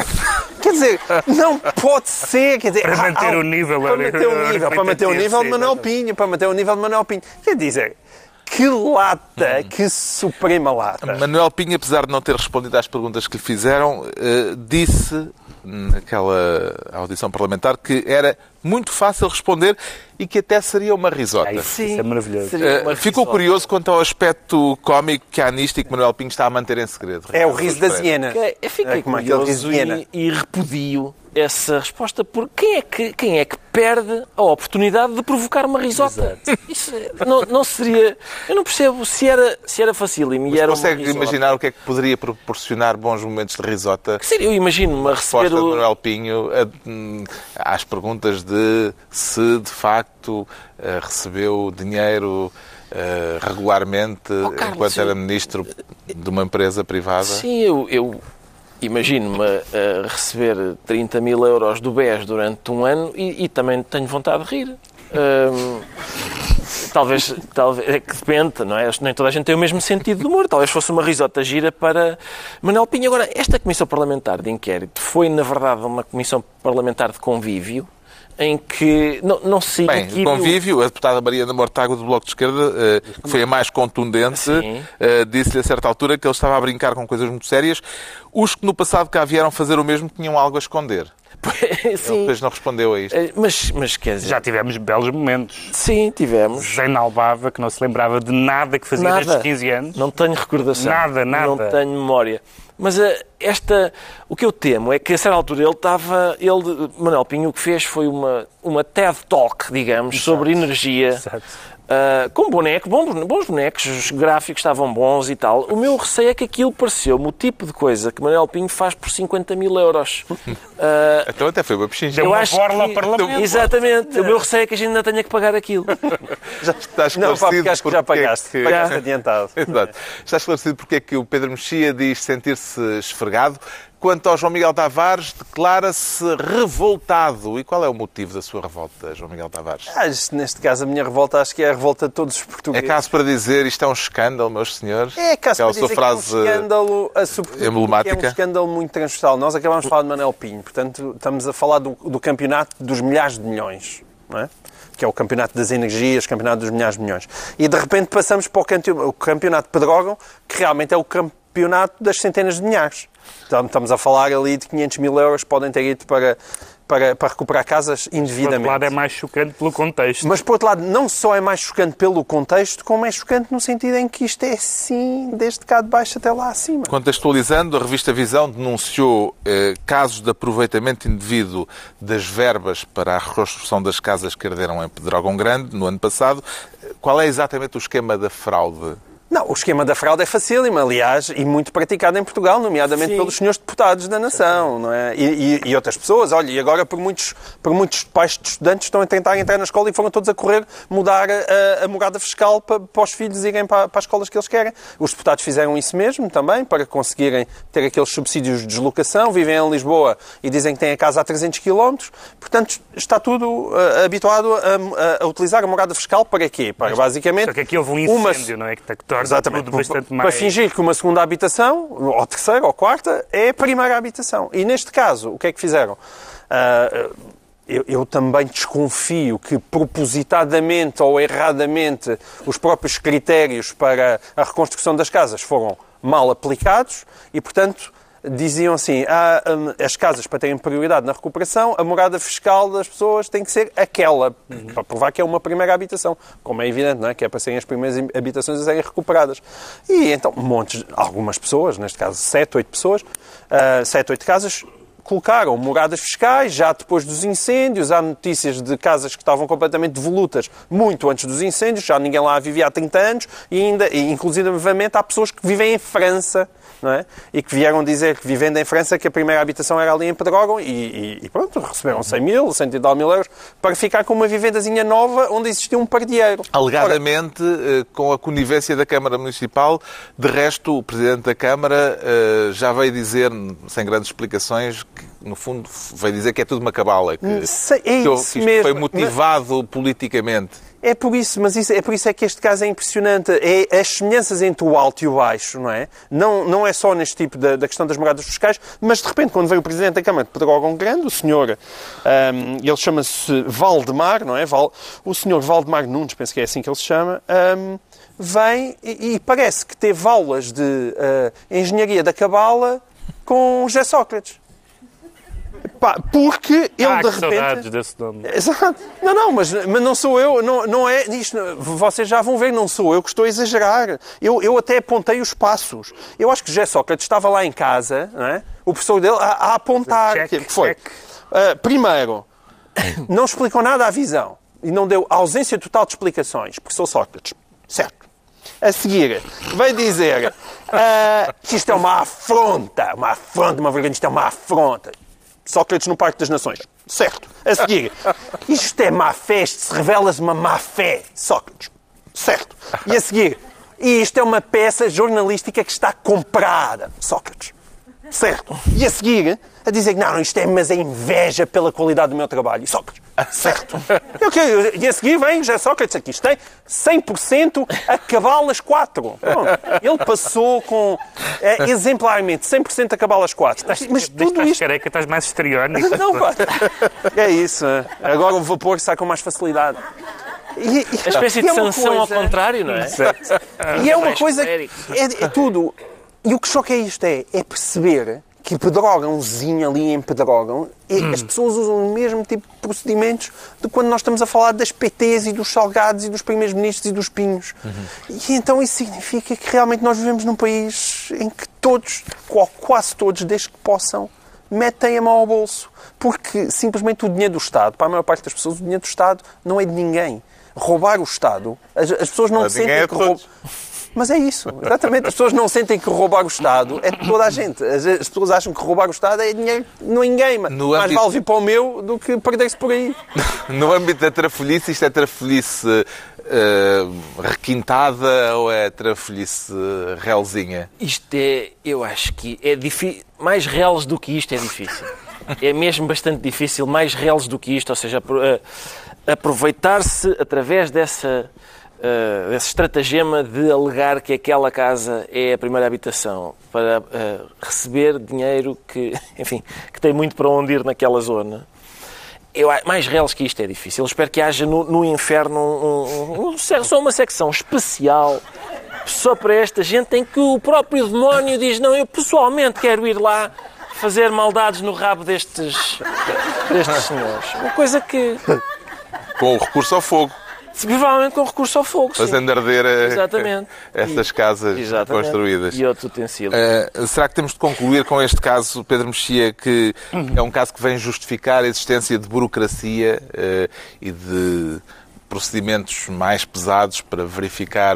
Quer dizer, não pode ser. Quer dizer, Para manter o nível, Para manter o nível, para manter o nível de Manuel Pinho, para manter o nível de Manuel Pinho. Quer dizer, que lata, que suprema lata. Manuel Pinho, apesar de não ter respondido às perguntas que lhe fizeram, eh, disse naquela audição parlamentar que era muito fácil responder e que até seria uma risota. Ah, isso, isso é maravilhoso. Seria Eh, ficou curioso quanto ao aspecto cómico que há nisto e que Manuel Pinho está a manter em segredo. É o riso da hiena. Eu fiquei É como aquele riso curioso de hiena. e, e repudio essa resposta, porque quem é que, quem é que perde a oportunidade de provocar uma risota? Isso não, não seria... Eu não percebo se era, se era facílimo e era uma Consegue imaginar o que é que poderia proporcionar bons momentos de risota? Que seria, eu imagino-me a receber resposta de o... Manuel Pinho a- hum, às perguntas de se de facto eh, recebeu dinheiro eh, regularmente Oh, Carlos, enquanto eu- era ministro de uma empresa privada. Sim, eu, eu imagino-me a, receber 30 mil euros do BES durante um ano e, e também tenho vontade de rir. Hum, talvez, talvez, é que depende, não é? Nem toda a gente tem o mesmo sentido de humor. Talvez fosse uma risota gira para Manuel Pinho. Agora, esta Comissão Parlamentar de Inquérito foi, na verdade, uma Comissão Parlamentar de Convívio em que não, não se Bem, equilibrou- convívio, a deputada Mariana Mortágua do Bloco de Esquerda, eh, que foi a mais contundente, eh, disse-lhe a certa altura que ele estava a brincar com coisas muito sérias. Os que no passado cá vieram fazer o mesmo tinham algo a esconder. Ele Sim. depois não respondeu a isto. Eh, Mas, mas quer dizer, Já tivemos belos momentos. sim, tivemos. Zé Albava, que não se lembrava de nada que fazia Nada. desde 15 anos. Não tenho recordação. Nada, nada. Não tenho memória. Mas eh, esta, o que eu temo é que a certa altura ele estava, ele, Manuel Pinho, o que fez foi uma, uma TED Talk, digamos, sobre energia. Exato. Ah, com boneco, bons, bons bonecos, os gráficos estavam bons e tal. O meu receio é que aquilo pareceu-me o tipo de coisa que Manuel Pinho faz por 50 mil euros. Ah, Então até foi uma pechincha. Deu eu uma acho borla que... Parlamento. Exatamente. O meu receio é que a gente ainda tenha que pagar aquilo. Já está Não, pá, porque acho que já é pagaste. que- Pagaste adiantado. Exato. Está esclarecido porque é que o Pedro Mexia diz sentir-se esfregado. Quanto ao João Miguel Tavares, declara-se revoltado. E qual é o motivo da sua revolta, João Miguel Tavares? Ah, neste caso, a minha revolta acho que é a revolta de todos os É portugueses. caso para dizer isto é um escândalo, meus senhores? É caso Aquela para dizer frase que é um escândalo, a emblemática. é um escândalo muito transversal. Nós acabamos de falar de Manel Pinho, portanto, estamos a falar do, do campeonato dos milhares de milhões, não é? que é o campeonato das energias, campeonato dos milhares de milhões. E de repente passamos para o campe- o campeonato de Pedrógão, que realmente é o campeonato das centenas de milhares. Estamos a falar ali de 500 mil euros que podem ter ido para, para, para recuperar casas Por outro indevidamente. lado, é mais chocante pelo contexto. Mas, por outro lado, não só é mais chocante pelo contexto, como é chocante no sentido em que isto é assim, desde cá de baixo até lá acima. Contextualizando, a revista Visão denunciou eh, casos de aproveitamento indevido das verbas para a reconstrução das casas que arderam em Pedrógão Grande no ano passado. Qual é exatamente o esquema da fraude? Não, o esquema da fraude é facílimo, aliás, e muito praticado em Portugal, nomeadamente Sim. pelos senhores deputados da nação, não é? E, e- e outras pessoas. Olha, e agora por muitos, por muitos pais de estudantes estão a tentar entrar na escola e foram todos a correr mudar a, a morada fiscal para, para os filhos irem para, para as escolas que eles querem. Os deputados fizeram isso mesmo também, para conseguirem ter aqueles subsídios de deslocação, vivem em Lisboa e dizem que têm a casa a 300 km. Portanto, está tudo ah, habituado a, a- a utilizar a morada fiscal para quê? Para basicamente... Só que aqui houve um uma- incêndio, não é? Que, que Exatamente. tudo bastante para mais... fingir que uma segunda habitação, ou terceira, ou quarta, é a primeira habitação. E neste caso, o que é que fizeram? Ah, eu, eu também desconfio que propositadamente ou erradamente os próprios critérios para a reconstrução das casas foram mal aplicados e, portanto, diziam assim, ah, hum, as casas para terem prioridade na recuperação, a morada fiscal das pessoas tem que ser aquela, para provar que é uma primeira habitação, como é evidente, não é? que é para serem as primeiras habitações a serem recuperadas. E então, montes, algumas pessoas, neste caso sete, oito pessoas, ah, sete, oito casas, colocaram moradas fiscais já depois dos incêndios. Há notícias de casas que estavam completamente devolutas muito antes dos incêndios, já ninguém lá vivia há 30 anos e ainda, e, inclusivamente, há pessoas que vivem em França. Não é? E que vieram dizer que vivendo em França que a primeira habitação era ali em Pedrógão e, e- pronto, receberam 100 mil, 100 e tal mil euros para ficar com uma vivendazinha nova onde existia um pardieiro. Alegadamente, eh, com a conivência da Câmara Municipal, de resto, o Presidente da Câmara eh, já veio dizer, sem grandes explicações, que, no fundo, veio dizer que é tudo uma cabala, que, Sei- é que eu- que foi motivado politicamente. É por isso, mas isso, é por isso é que este caso é impressionante. É as semelhanças entre o alto e o baixo, não é? Não, não é só neste tipo da, da questão das moradas fiscais, mas de repente, quando veio o Presidente da Câmara de Pedrógão Grande, o senhor, ahm, ele chama-se Valdemar, não é? Val, o senhor Valdemar Nunes, penso que é assim que ele se chama, ahm, vem e, e parece que teve aulas de ah, engenharia da cabala com José Sócrates. Pá, porque ele ah, de que repente. saudades desse nome. Exato. Não, não, mas, mas não sou eu, não, não é isto. Vocês já vão ver, não sou eu que estou a exagerar. Eu, eu até apontei os passos. Eu acho que José Sócrates estava lá em casa, é? o professor dele, a, a apontar. Check, que foi. Ah, primeiro, não explicou nada à visão e não deu ausência total de explicações. Professor Sócrates. Certo. A seguir, veio dizer ah, que isto é uma afronta, uma afronta, uma vergonha, isto é uma afronta. Sócrates no Parque das Nações. Certo. A seguir, isto é má fé, isto se revela-se uma má fé. Sócrates. Certo. E a seguir, isto é uma peça jornalística que está comprada. Sócrates. Certo. E a seguir, a dizer que não, isto é, mas é inveja pela qualidade do meu trabalho. E Sócrates, certo. E, ok, e a seguir vem já Sócrates aqui, isto tem 100% a cabalas 4. Pronto. Ele passou com, é, exemplarmente, 100% a cabalas 4. Mas Desde tudo estás isto... careca, estás mais histriónico. Não, pá. É isso. Agora o vapor sai com mais facilidade. E, e- A espécie e de é uma sanção ao coisa- contrário, não é? E é uma Mais coisa. É, é tudo. E o que choca é isto: é, é perceber que pedrógãozinho ali em pedrógão, e as pessoas usam o mesmo tipo de procedimentos de quando nós estamos a falar das PTs e dos salgados e dos primeiros ministros e dos pinhos. E então isso significa que realmente nós vivemos num país em que todos, ou quase todos, desde que possam, metem a mão ao bolso. Porque simplesmente o dinheiro do Estado, para a maior parte das pessoas, o dinheiro do Estado não é de ninguém. Roubar o Estado, as, as pessoas não sentem é que roubam. Mas é isso, exatamente. As pessoas não sentem que roubar o Estado é de toda a gente. As, as pessoas acham que roubar o Estado é dinheiro de ninguém. Mas No mais âmbito- vale vir para o meu do que perder-se por aí. No âmbito da trafolhice, isto é trafolhice eh, requintada ou é trafolhice realzinha? Isto é, eu acho que é difícil. Mais reles do que isto é difícil. É mesmo bastante difícil, mais reles do que isto, ou seja, eh, aproveitar-se através dessa, eh, desse estratagema de alegar que aquela casa é a primeira habitação para eh, receber dinheiro que, enfim, que tem muito para onde ir naquela zona. Eu, mais reles que isto é difícil. Eu espero que haja no, no inferno um- um- um- só uma secção especial só para esta gente em que o próprio demónio diz não, eu pessoalmente quero ir lá fazer maldades no rabo destes, destes senhores. Uma coisa que, Com o recurso ao fogo, provavelmente com recurso ao fogo, fazendo arder eh, Exatamente. essas casas Exatamente. construídas. E outros utensílios. Eh, será que temos de concluir com este caso, Pedro Mexia, que é um caso que vem justificar a existência de burocracia eh, e de procedimentos mais pesados para verificar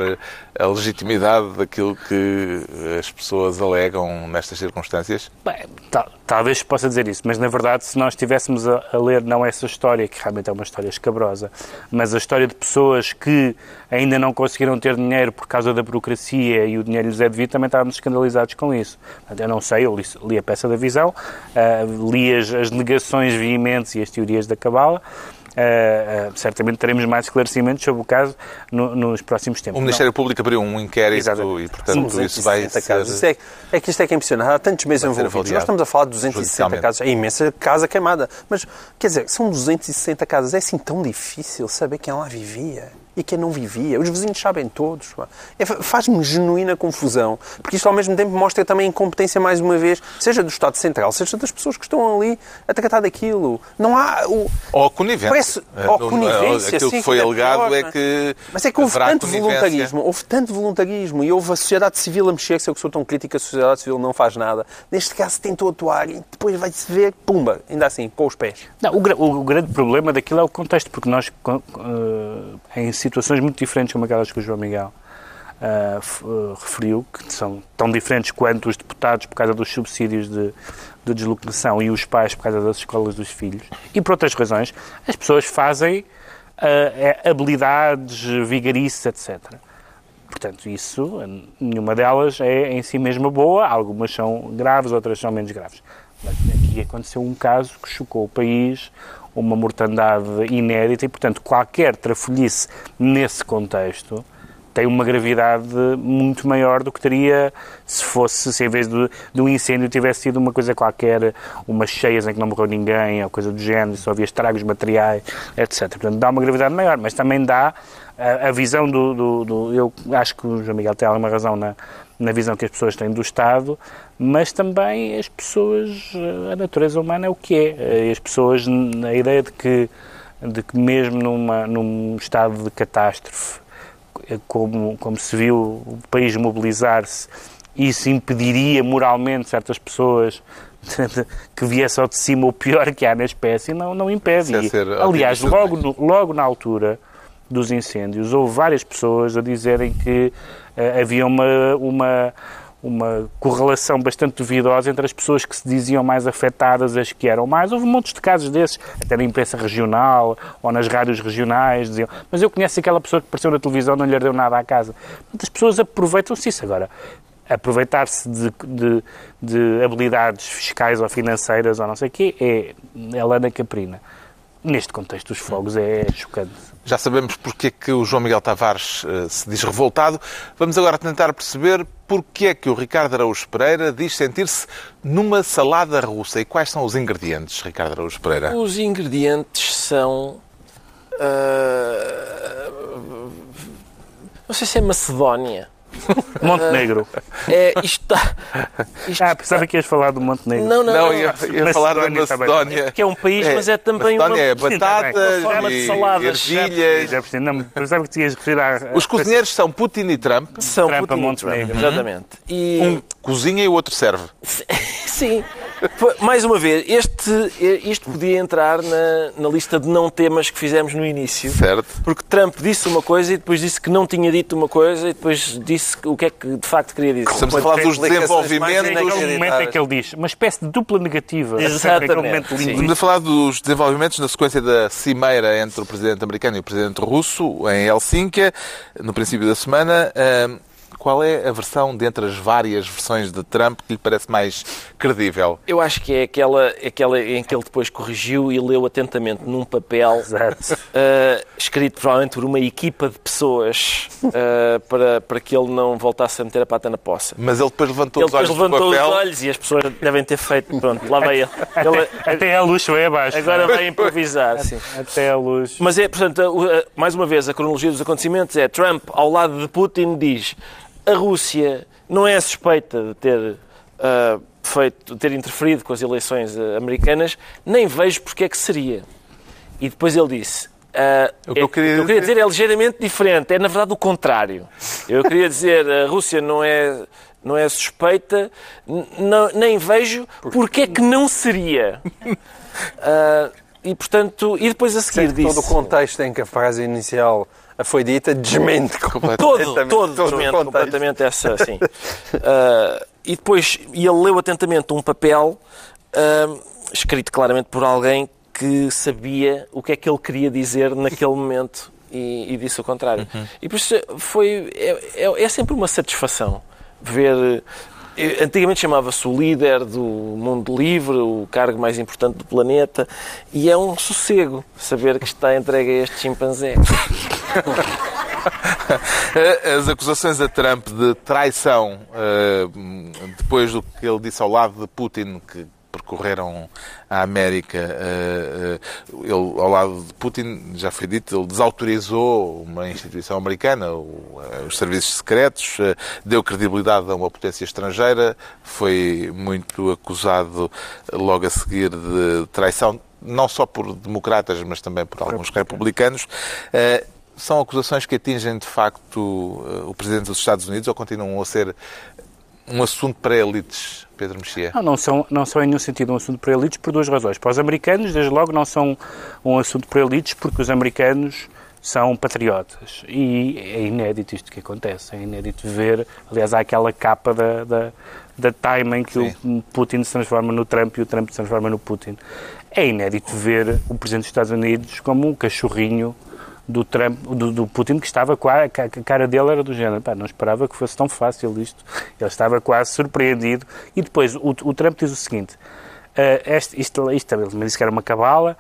a legitimidade daquilo que as pessoas alegam nestas circunstâncias? Bem, tal- talvez possa dizer isso, mas na verdade, se nós estivéssemos a, a ler não essa história, que realmente é uma história escabrosa, mas a história de pessoas que ainda não conseguiram ter dinheiro por causa da burocracia e o dinheiro lhes é devido, também estávamos escandalizados com isso. Eu não sei, eu li, li a peça da visão, ah, li as, as negações veementes e as teorias da cabala. Ah, ah, certamente teremos mais esclarecimentos sobre o caso no- nos próximos tempos. O Ministério Público abriu um inquérito Exatamente. e, portanto, isso vai 260 ser... é, é que isto é que é impressionante. Há tantos meses envolvidos. Nós estamos a falar de 260 judicialmente. casas. É imensa casa queimada. Mas, quer dizer, são 260 casas. É assim tão difícil saber quem lá vivia e quem não vivia. Os vizinhos sabem todos. É, Faz-me genuína confusão. Porque isto, ao mesmo tempo, mostra também a incompetência, mais uma vez, seja do Estado Central, seja das pessoas que estão ali a tratar daquilo. Não há... O... Ou conivência. Parece- Eh, ou no- conivência, Aquilo sim, que foi que é alegado pior, é é? que Mas é que houve tanto voluntarismo, houve tanto voluntarismo e houve a sociedade civil a mexer-se. Eu que sou tão crítico, a sociedade civil não faz nada. Neste caso tentou atuar e depois vai-se ver, pumba, ainda assim, com os pés. Não, o, gra- o grande problema daquilo é o contexto, porque nós, eh, em situações muito diferentes como aquelas que o João Miguel eh, referiu, que são tão diferentes quanto os deputados por causa dos subsídios de, de deslocação e os pais por causa das escolas dos filhos, e por outras razões, as pessoas fazem eh, habilidades, vigarices, etc. Portanto, isso, nenhuma delas é em si mesma boa, algumas são graves, outras são menos graves. Mas aqui aconteceu um caso que chocou o país, uma mortandade inédita e, portanto, qualquer trafolhice nesse contexto tem uma gravidade muito maior do que teria se fosse, se em vez de, de um incêndio tivesse sido uma coisa qualquer, umas cheias em que não morreu ninguém, ou coisa do género, só havia estragos materiais, etc. Portanto, dá uma gravidade maior, mas também dá a, a visão do, do, do- Eu acho que o João Miguel tem alguma razão na, na visão que as pessoas têm do Estado, mas também as pessoas, a natureza humana é o que é. As pessoas, a ideia de que, de que mesmo numa, num estado de catástrofe, como, como se viu o país mobilizar-se, isso impediria moralmente certas pessoas que viesse ao de cima o pior que há na espécie, não, não impede. É aliás, logo, logo na altura dos incêndios, houve várias pessoas a dizerem que eh, havia uma, uma, uma correlação bastante duvidosa entre as pessoas que se diziam mais afetadas as que eram mais. Houve montes de casos desses, até na imprensa regional ou nas rádios regionais, diziam, mas eu conheço aquela pessoa que apareceu na televisão, não lhe deu nada à casa. Portanto, as pessoas aproveitam-se isso agora. aproveitar-se de, de, de, habilidades fiscais ou financeiras ou não sei o quê é, é lana caprina. Neste contexto dos fogos é chocante. Já sabemos porque é que o João Miguel Tavares uh, se diz revoltado. Vamos agora tentar perceber porque é que o Ricardo Araújo Pereira diz sentir-se numa salada russa. E quais são os ingredientes, Ricardo Araújo Pereira? Os ingredientes são. Uh, não sei se é Macedónia. Montenegro. É, está. Isto ah, pensava que ias falar do Montenegro. Não, não, não. ia, ia falar da Macedónia. É que é um país, é, mas é também Macedónia uma. é batatas, uma de saladas. ervilhas. Não, pensava que te ias referir a. Os cozinheiros são Putin e Trump. São Trump Putin a Montenegro. Exatamente. E... Um cozinha e o outro serve. Sim. Mais uma vez, este, isto podia entrar na, na lista de não temas que fizemos no início. Certo. Porque Trump disse uma coisa e depois disse que não tinha dito uma coisa e depois disse o que é que de facto queria dizer. Estamos a falar dos desenvolvimentos. Naquele momento em que ele diz, uma espécie de dupla negativa. Exatamente. Estamos a falar dos desenvolvimentos na sequência da cimeira entre o presidente americano e o presidente russo em Helsínquia, no princípio da semana. Qual é a versão dentre as várias versões de Trump que lhe parece mais credível? Eu acho que é aquela, aquela em que ele depois corrigiu e leu atentamente num papel uh, escrito provavelmente por uma equipa de pessoas uh, para, para que ele não voltasse a meter a pata na poça. Mas ele depois levantou ele os olhos depois levantou papel. os olhos e as pessoas devem ter feito. Pronto, lá vai ele. ele até a luz foi abaixo. Agora vai improvisar. Sim. Até a luz. Mas é, portanto, mais uma vez, a cronologia dos acontecimentos é Trump, ao lado de Putin, diz a Rússia não é suspeita de ter uh, feito, ter interferido com as eleições uh, americanas, nem vejo porque é que seria. E depois ele disse. Uh, o que eu queria, eu queria dizer é ligeiramente diferente, é na verdade o contrário. Eu queria dizer a Rússia não é, não é suspeita, não, nem vejo porque é que não seria. Uh, e portanto, e depois a seguir Sim, disse. Todo o contexto em que a frase inicial foi dita desmente completamente. Todo, todo, todo desmente completamente essa, sim. Uh, e depois, e ele leu atentamente um papel uh, escrito claramente por alguém que sabia o que é que ele queria dizer naquele momento e, e disse o contrário. Uhum. E por isso foi, é, é, é sempre uma satisfação ver Antigamente chamava-se o líder do mundo livre, o cargo mais importante do planeta, e é um sossego saber que está entregue a este chimpanzé. As acusações a Trump de traição, eh, depois do que ele disse ao lado de Putin, que percorreram a América, eh, eh, ele, ao lado de Putin, já foi dito, ele desautorizou uma instituição americana, os serviços secretos, deu credibilidade a uma potência estrangeira, foi muito acusado logo a seguir de traição, não só por democratas, mas também por alguns republicanos. São acusações que atingem, de facto, o Presidente dos Estados Unidos ou continuam a ser um assunto para elites, Pedro Mexia? Não, não são, não são em nenhum sentido um assunto para elites por duas razões. Para os americanos, desde logo, não são um assunto para elites porque os americanos são patriotas. E é inédito isto que acontece. É inédito ver, aliás, há aquela capa da, da, da Time em que Sim. o Putin se transforma no Trump e o Trump se transforma no Putin. É inédito ver o Presidente dos Estados Unidos como um cachorrinho do, Trump, do, do, Putin que estava quase, a cara dele era do género, pá, não esperava que fosse tão fácil isto. Ele estava quase surpreendido. E depois o, o Trump diz o seguinte: uh, este, isto, isto, ele me disse que era uma cabala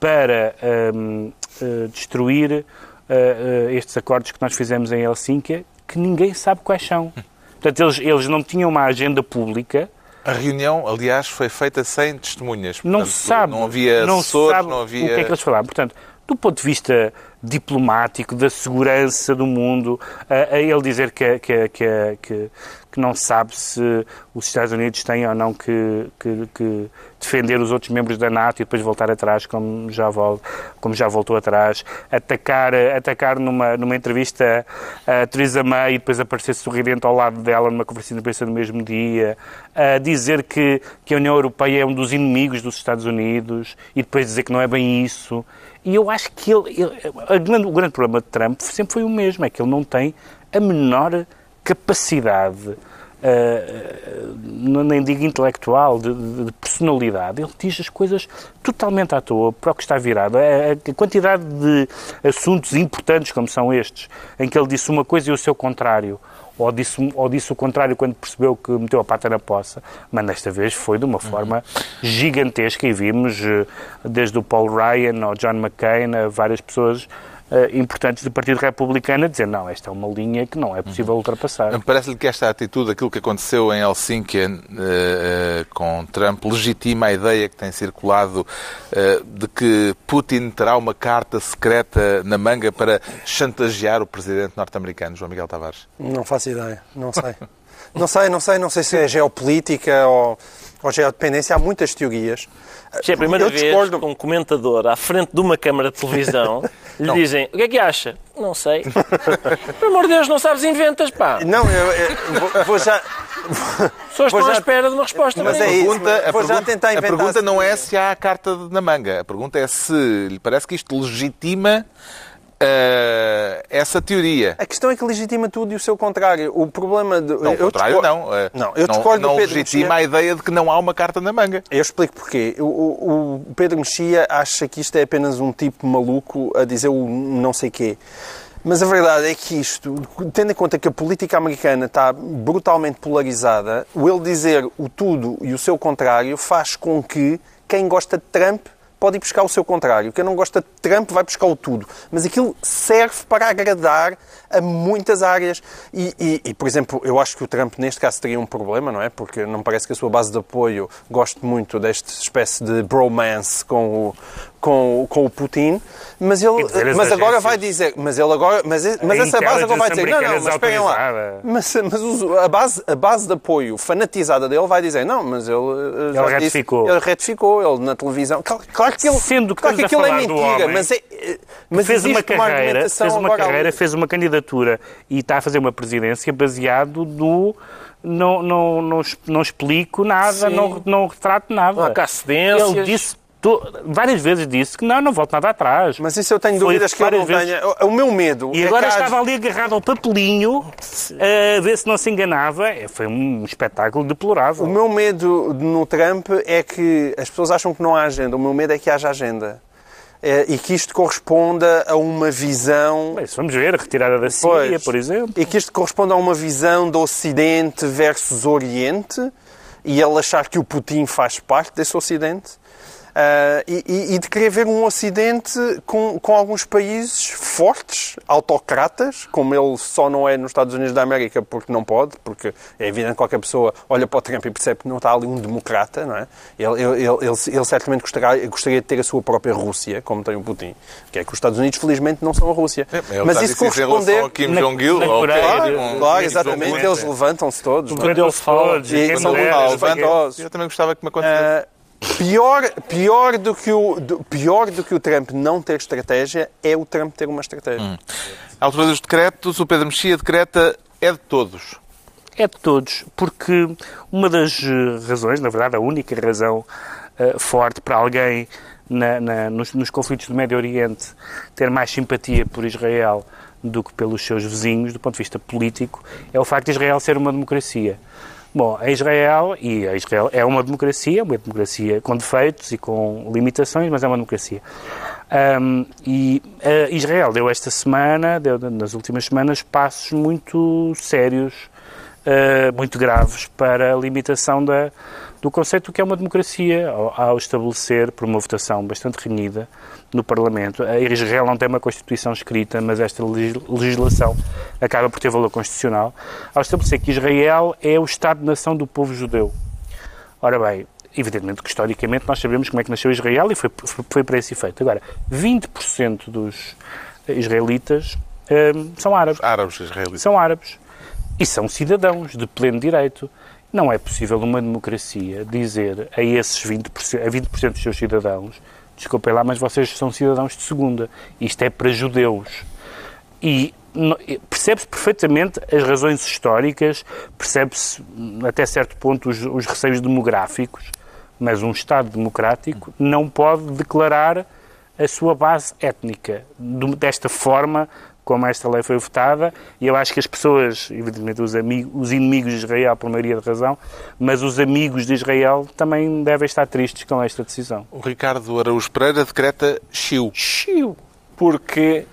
para um, uh, destruir uh, estes acordos que nós fizemos em Helsínquia, que ninguém sabe quais são. Portanto, eles, eles não tinham uma agenda pública. A reunião, aliás, foi feita sem testemunhas. Portanto, não se sabe. Não havia não assessores, não havia... O que é que eles falaram? Portanto, do ponto de vista diplomático, da segurança do mundo, a, a ele dizer que, que, que, que, que não sabe se os Estados Unidos têm ou não que, que, que, defender os outros membros da NATO e depois voltar atrás, como já, vol, como já voltou atrás, atacar, atacar numa, numa entrevista a Theresa May e depois aparecer sorridente ao lado dela numa conferência de imprensa no mesmo dia, a dizer que, que a União Europeia é um dos inimigos dos Estados Unidos e depois dizer que não é bem isso. E eu acho que ele, ele o grande problema de Trump sempre foi o mesmo, é que ele não tem a menor capacidade, uh, nem digo intelectual, de, de, personalidade. Ele diz as coisas totalmente à toa, para o que está virado. A, a quantidade de assuntos importantes como são estes, em que ele disse uma coisa e o seu contrário, ou disse, ou disse o contrário quando percebeu que meteu a pata na poça, mas desta vez foi de uma forma gigantesca e vimos eh, desde o Paul Ryan ao John McCain, a várias pessoas eh, importantes do Partido Republicano a dizer não, esta é uma linha que não é possível ultrapassar. Parece-lhe que esta atitude, aquilo que aconteceu em Helsínquia eh, eh, com Trump, legitima a ideia que tem circulado de que Putin terá uma carta secreta na manga para chantagear o presidente norte-americano, João Miguel Tavares? Não faço ideia, não sei. Não sei, não sei, não sei se é geopolítica ou, ou geodependência. Há muitas teorias. Isto é a primeira Eu vez discordo. que um comentador à frente de uma câmara de televisão lhe dizem o que é que acha? Não sei. Pelo amor de Deus, não sabes, inventas, pá. Não, eu, eu vou, vou já. Pessoas estão à já- espera de uma resposta. Mas é isso. Pergunta- a, Vou já pergunta, tentar a pergunta não é se há a carta na manga. A pergunta é se lhe parece que isto legitima eh, essa teoria. A questão é que legitima tudo e o seu contrário. O problema. De, Não, eu contrário, discordo- não. Eh, Não, eu não, discordo do não Pedro legitima Mexia. a ideia de que não há uma carta na manga. Eu explico porquê. O, o- o Pedro Mexia acha que isto é apenas um tipo maluco a dizer o não sei quê. Mas a verdade é que isto, tendo em conta que a política americana está brutalmente polarizada, o ele dizer o tudo e o seu contrário faz com que quem gosta de Trump pode ir buscar o seu contrário. Quem não gosta de Trump vai buscar o tudo. Mas aquilo serve para agradar a muitas áreas. E, e- e, por exemplo, eu acho que o Trump neste caso teria um problema, não é? Porque não parece que a sua base de apoio goste muito desta espécie de bromance com o, com, o- com o Putin. Mas ele, mas agora vai dizer, mas ele agora, mas, mas essa base agora vai dizer, não, não, mas esperem lá. Mas, mas a, base, a base de apoio fanatizada dele vai dizer, não, mas ele, eh, já disse- retificou. ele retificou, ele na televisão. Claro, claro que ele, Sendo que claro que aquilo é mentira, mas, é, eh, mas fez uma carreira, argumentação fez uma carreira, fez uma candidatura e está a fazer uma presidência baseado no não, não, não, não explico nada, Sim. não, não retrato nada. Não há cá cedências. Ele disse to- várias vezes disse que não, não volto nada atrás. Mas isso eu tenho Foi dúvidas que ele não vezes. tenha. O, meu medo E é agora há- estava ali agarrado ao papelinho a ver se não se enganava. É, Foi um espetáculo deplorável. O meu medo no Trump é que as pessoas acham que não há agenda. O meu medo é que haja agenda. É, e que isto corresponda a uma visão. Bem, vamos ver, a retirada da Síria, Pois. por exemplo. E que isto corresponda a uma visão do Ocidente versus Oriente e ele achar que o Putin faz parte desse Ocidente. Ah, e, e- de querer ver um Ocidente com, com alguns países fortes, autocratas, como ele só não é nos Estados Unidos da América porque não pode, porque é evidente que qualquer pessoa olha para o Trump e percebe que não está ali um democrata, não é? Ele, ele, ele, ele- ele certamente gostaria, gostaria de ter a sua própria Rússia, como tem o Putin, que é que os Estados Unidos, felizmente, não são a Rússia. Ele Mas isso corresponder... ao Kim na- Jong-il, na ao Coreia. Kim- Claro, com- claro, exatamente. Eles levantam-se todos. é? Quando ele fala de E são é, levantosos. Eu também gostava que me acontecesse. Pior, pior, do que o, do- pior do que o Trump não ter estratégia é o Trump ter uma estratégia. À altura dos decretos, o Pedro Mexia decreta é de todos. É de todos, porque uma das eh, razões, na verdade a única razão eh, forte para alguém na- na- nos, nos conflitos do Médio Oriente ter mais simpatia por Israel do que pelos seus vizinhos, do ponto de vista político, é o facto de Israel ser uma democracia. Bom, a Israel, e a Israel é uma democracia, uma democracia com defeitos e com limitações, mas é uma democracia. Ahm, e Israel deu esta semana, deu nas últimas semanas, passos muito sérios eh, muito graves para a limitação da, do conceito do que é uma democracia, ao, ao estabelecer, por uma votação bastante renhida no Parlamento. A Israel não tem uma Constituição escrita, mas esta legis- legislação acaba por ter valor constitucional, ao estabelecer que Israel é o Estado-nação do povo judeu. Ora bem, evidentemente que historicamente nós sabemos como é que nasceu Israel e foi, foi, foi para esse efeito. Agora, 20% dos israelitas hum, são árabes Árabes israelitas. são árabes e são cidadãos de pleno direito. Não é possível numa democracia dizer a esses 20%, a 20% dos seus cidadãos, desculpem lá, mas vocês são cidadãos de segunda. Isto é para judeus. E percebe-se perfeitamente as razões históricas, percebe-se hum, até certo ponto os, os receios demográficos, mas um Estado democrático não pode declarar a sua base étnica desta forma como esta lei foi votada, e eu acho que as pessoas, evidentemente os, amigos, os inimigos de Israel por maioria de razão, mas os amigos de Israel também devem estar tristes com esta decisão. O Ricardo Araújo Pereira decreta chiu. Chiu. Porque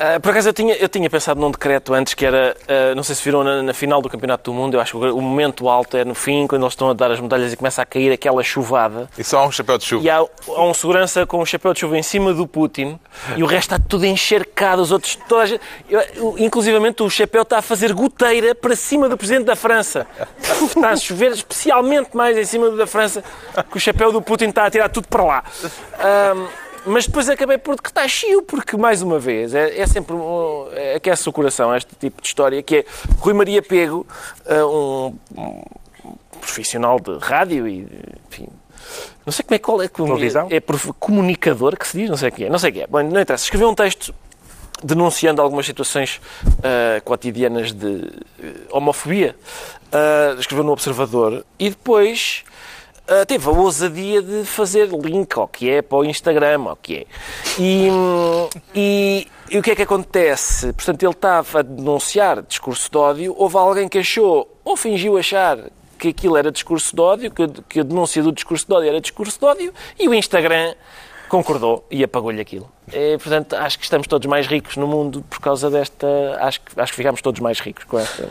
Ah, por acaso eu tinha, eu tinha pensado num decreto antes que era, ah, não sei se viram na, na final do Campeonato do Mundo, eu acho que o momento alto é no fim, quando eles estão a dar as medalhas e começa a cair aquela chuvada. E só há um chapéu de chuva. E há, há um segurança com um chapéu de chuva em cima do Putin e o resto está tudo encharcado, os outros, toda a gente, eu- inclusivamente o chapéu está a fazer goteira para cima do Presidente da França. Está a chover especialmente mais em cima da França, que o chapéu do Putin está a tirar tudo para lá. Ahm, mas depois acabei por está chiu, porque, mais uma vez, é, é sempre um, é, aquece o coração este tipo de história, que é Rui Maria Pego, ah, um, um profissional de rádio e, enfim, não sei como é qual é, é, prof- comunicador que se diz, não sei o que é, não sei o que é. Bom, não interessa. Escreveu um texto denunciando algumas situações ah, cotidianas de eh, homofobia. Ah, escreveu no Observador e depois ah, teve a ousadia de fazer link ao que é para o Instagram, ao que é. E, e, e o que é que acontece? Portanto, ele estava a denunciar discurso de ódio, houve alguém que achou, ou fingiu achar, que aquilo era discurso de ódio, que, que a denúncia do discurso de ódio era discurso de ódio, e o Instagram concordou e apagou-lhe aquilo. É, portanto, acho que estamos todos mais ricos no mundo por causa desta. Acho que, acho que ficámos todos mais ricos com esta.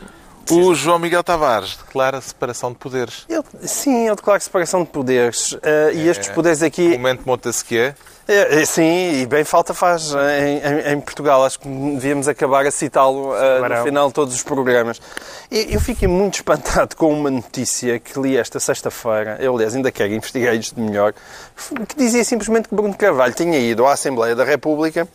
O João Miguel Tavares declara separação de poderes. Eu- sim, eu declaro separação de poderes. eh, e estes poderes aqui. Momento Montesquieu. É, é, sim, e bem falta faz em, em- em Portugal. Acho que devíamos acabar a citá-lo eh, Barão. no final de todos os programas. E eu fiquei muito espantado com uma notícia que li esta sexta-feira. Eu, aliás, ainda quero investigar isto melhor. Que dizia simplesmente que Bruno Carvalho tinha ido à Assembleia da República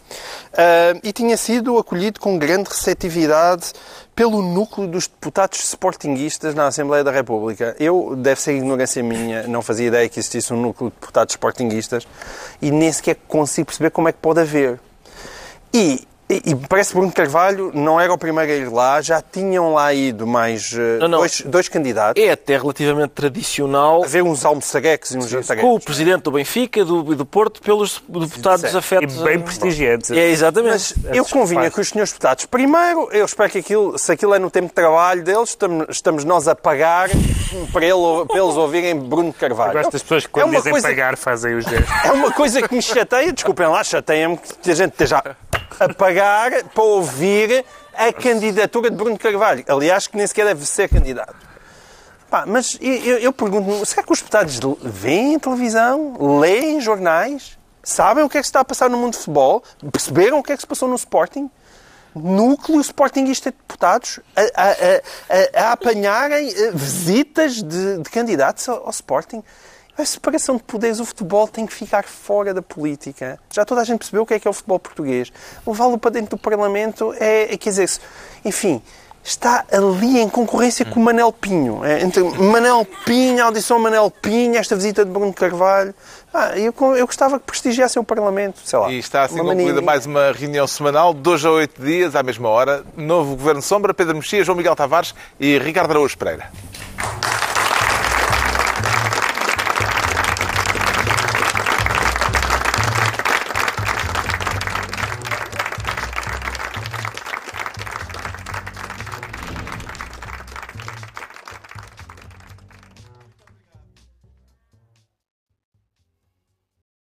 eh, e tinha sido acolhido com grande receptividade pelo núcleo dos deputados sportinguistas na Assembleia da República. Eu, deve ser ignorância minha, não fazia ideia que existisse um núcleo de deputados sportinguistas e nem sequer consigo perceber como é que pode haver. E, e, e parece que Bruno Carvalho não era o primeiro a ir lá, já tinham lá ido mais eh, Não, não. Dois, dois candidatos. É até relativamente tradicional A ver uns almoçareques e uns com o jantareques. presidente do Benfica do, e do Porto pelos deputados. E afetos. bem a- prestigiantes. É, exatamente. Mas eu convinha que os senhores deputados, primeiro, eu espero que aquilo, se aquilo é no tempo de trabalho deles, estamos, estamos nós a pagar para, ele- para eles ouvirem Bruno Carvalho. Eu gosto das pessoas que É quando uma dizem coisa- pagar fazem os gestos. É uma coisa que me chateia, desculpem lá, chateia-me que a gente esteja a pagar para ouvir a candidatura de Bruno Carvalho. Aliás, que nem sequer deve ser candidato. Pá, mas eu, eu- pergunto-me, será que os deputados veem televisão, leem jornais, sabem o que é que se está a passar no mundo de futebol, perceberam o que é que se passou no Sporting? Núcleo Sportingista de deputados a, a- a- a- a apanharem eh, visitas de, de candidatos ao, ao Sporting. A separação de poderes, o futebol tem que ficar fora da política. Já toda a gente percebeu o que é que é o futebol português. Levá-lo para dentro do Parlamento é, é, quer dizer, enfim, está ali em concorrência com o Manel Pinho. É, entre Manel Pinho, a audição Manel Pinho, esta visita de Bruno Carvalho. Ah, eu, eu gostava que prestigiassem o Parlamento, sei lá. E está assim concluída mania. mais uma reunião semanal, dois a oito dias, à mesma hora. Novo Governo Sombra, Pedro Mexia, João Miguel Tavares e Ricardo Araújo Pereira.